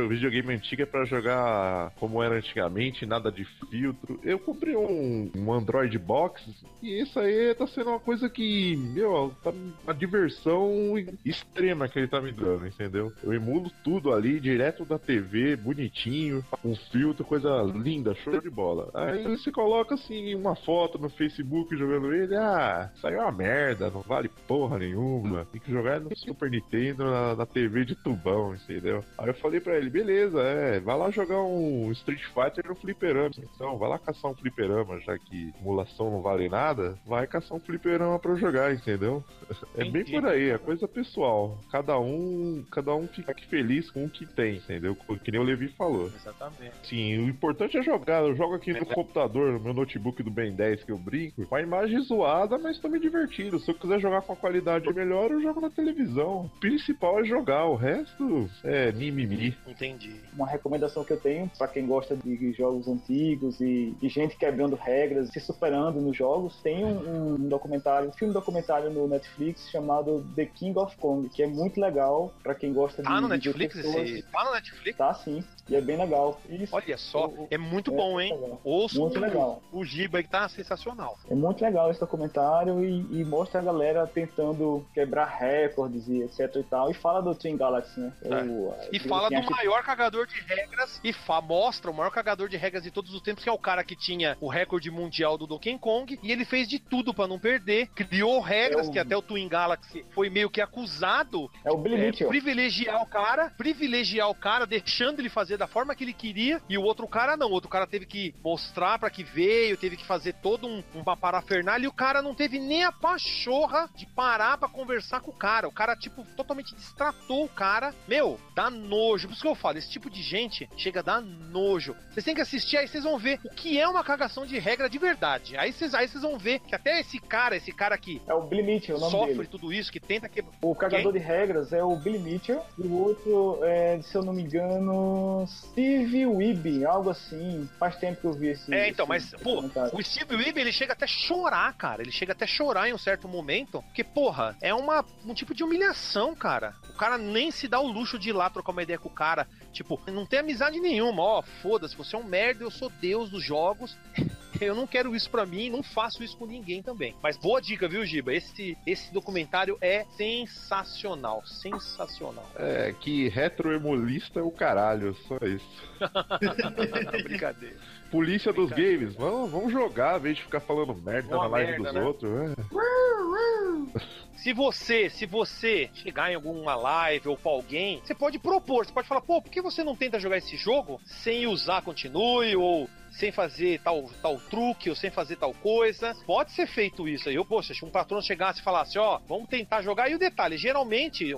videogame antigo é pra jogar como era antigamente, nada de filtro. Eu comprei um, um Android Box e isso aí tá sendo uma coisa que, meu, tá uma diversão extrema que ele tá me dando, entendeu? Eu emulo tudo ali, direto da TV, bonitinho, com filtro, coisa linda, show de bola. Aí você coloca assim uma foto no Facebook jogando ele, ah, saiu uma merda, não vale porra nenhuma. Tem que jogar no Super Nintendo na, na TV de tubão, entendeu? Aí eu falei pra ele, beleza, é, vai lá jogar um Street Fighter no fliperama. Então, vai lá caçar um fliperama, já que emulação não vale nada, vai caçar um fliperama pra jogar, entendeu? É bem por aí, é coisa pessoal. Cada um, cada um fica feliz com o que tem, entendeu? Que nem o Levi falou. Exatamente. Sim, o importante é jogar. Eu jogo aqui no computador, no meu notebook do Ben 10 que eu brinco, com a imagem zoada, mas tô me divertindo. Se eu quiser jogar com a qualidade melhor, eu jogo na televisão. O principal é jogar, o resto é mimimi. Entendi. Uma recomendação que eu tenho para quem gosta de jogos antigos e de gente quebrando regras, se superando nos jogos, tem um, um documentário, um filme documentário no Netflix chamado The King of Kong, que é muito legal para quem gosta tá de. No de Netflix esse... Tá no Netflix? Tá sim. E é bem legal. Isso, Olha só, o, é muito é, bom, hein? Ouço muito legal. o Giba que tá sensacional. É muito legal esse documentário e, e, mostra a galera tentando quebrar recordes e etc e tal. E fala do Twin Galaxy, né? É. E fala do maior que... cagador de regras e mostra o maior cagador de regras de todos os tempos, que é o cara que tinha o recorde mundial do Donkey Kong e ele fez de tudo para não perder, criou regras é o... que até o Twin Galaxy foi meio que acusado é o Billy é, privilegiar o cara, privilegiar o cara, deixando ele fazer fazer da forma que ele queria e o outro cara não. O outro cara teve que mostrar para que veio, teve que fazer todo um, uma parafernália e o cara não teve nem a pachorra de parar para conversar com o cara. O cara, tipo, totalmente distratou o cara. Meu, dá nojo. Por isso que eu falo, esse tipo de gente chega a dar nojo. Vocês têm que assistir, aí vocês vão ver o que é uma cagação de regra de verdade. Aí vocês aí vão ver que até esse cara, esse cara que é o Billy Mitchell, o nome sofre dele. tudo isso, que tenta quebrar. O cagador Quem? de regras é o Billy Mitchell e o outro é, se eu não me engano, Steve Weeb, algo assim. Faz tempo que eu vi esse. É, então, esse, mas, pô, o Steve Weeb, ele chega até chorar, cara. Ele chega até chorar em um certo momento. Porque, porra, é uma, um tipo de humilhação, cara. O cara nem se dá o luxo de ir lá trocar uma ideia com o cara. Tipo, não tem amizade nenhuma. Ó, foda-se, você é um merda, eu sou Deus dos jogos. eu não quero isso para mim, não faço isso com ninguém também. Mas boa dica, viu, Giba? Esse, esse documentário é sensacional, sensacional. É, que retroemolista é o caralho, só isso. Brincadeira. Polícia dos games, vamos, vamos jogar, ao invés de ficar falando merda Uma na live merda, dos né? outros. É. Se você, se você chegar em alguma live ou com alguém, você pode propor, você pode falar, pô, por que você não tenta jogar esse jogo sem usar continue ou sem fazer tal, tal truque ou sem fazer tal coisa. Pode ser feito isso aí. Eu, poxa, se um patrão chegasse e falasse, ó, vamos tentar jogar. E o detalhe, geralmente,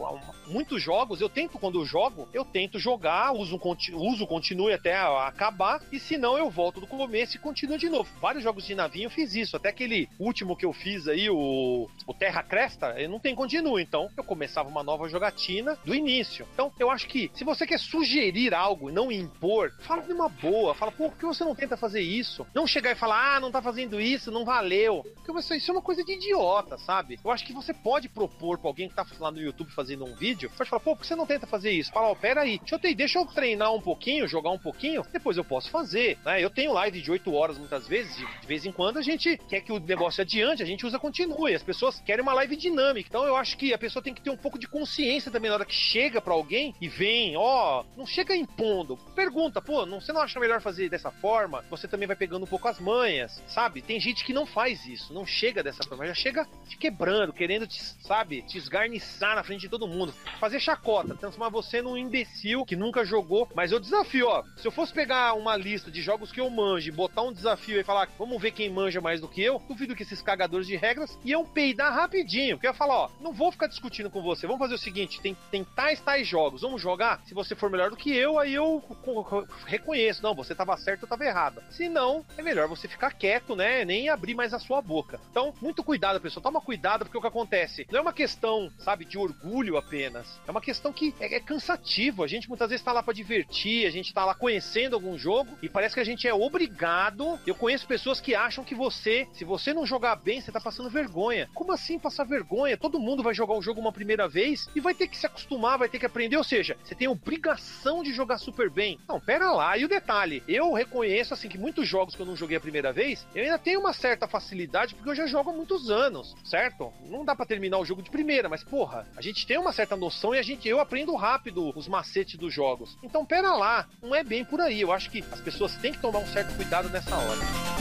muitos jogos, eu tento, quando eu jogo, eu tento jogar, uso, uso continue até acabar, e se não, eu volto do começo e continuo de novo. Vários jogos de navinho eu fiz isso. Até aquele último que eu fiz aí, o, o Terra Cresta, ele não tem continue. Então, eu começava uma nova jogatina do início. Então, eu acho que se você quer sugerir algo não impor, fala de uma boa. Fala, por que você não tem tenta fazer isso. Não chegar e falar, ah, não tá fazendo isso, não valeu. Porque isso é uma coisa de idiota, sabe? Eu acho que você pode propor pra alguém que tá lá no YouTube fazendo um vídeo, pode falar, pô, por que você não tenta fazer isso? Fala, ó, oh, aí, deixa eu, ter, deixa eu treinar um pouquinho, jogar um pouquinho, depois eu posso fazer, né? Eu tenho live de 8 horas muitas vezes, de vez em quando a gente quer que o negócio adiante, a gente usa continue. As pessoas querem uma live dinâmica. Então eu acho que a pessoa tem que ter um pouco de consciência também na hora que chega para alguém e vem, ó, oh, não chega impondo. Pergunta, pô, não, você não acha melhor fazer dessa forma? Forma, você também vai pegando um pouco as manhas, sabe? Tem gente que não faz isso, não chega dessa forma, já chega te quebrando, querendo te, sabe, te esgarniçar na frente de todo mundo, fazer chacota, transformar você num imbecil que nunca jogou. Mas eu desafio, ó, se eu fosse pegar uma lista de jogos que eu manjo botar um desafio e falar, vamos ver quem manja mais do que eu, duvido que esses cagadores de regras iam peidar rapidinho. Porque eu ia falar, ó, não vou ficar discutindo com você. Vamos fazer o seguinte: tem, tem tais, tais jogos. Vamos jogar? Se você for melhor do que eu, aí eu reconheço. Não, você tava certo, eu tava errado. Se não, é melhor você ficar quieto, né? Nem abrir mais a sua boca. Então, muito cuidado, pessoal. Toma cuidado, porque o que acontece? Não é uma questão, sabe, de orgulho apenas. É uma questão que é, é cansativo. A gente muitas vezes tá lá pra divertir, a gente tá lá conhecendo algum jogo e parece que a gente é obrigado. Eu conheço pessoas que acham que você, se você não jogar bem, você tá passando vergonha. Como assim passar vergonha? Todo mundo vai jogar o jogo uma primeira vez e vai ter que se acostumar, vai ter que aprender. Ou seja, você tem obrigação de jogar super bem. Não, pera lá. E o detalhe, eu reconheço assim que muitos jogos que eu não joguei a primeira vez, eu ainda tenho uma certa facilidade porque eu já jogo há muitos anos, certo? Não dá para terminar o jogo de primeira, mas porra, a gente tem uma certa noção e a gente eu aprendo rápido os macetes dos jogos. Então pera lá, não é bem por aí. Eu acho que as pessoas têm que tomar um certo cuidado nessa hora.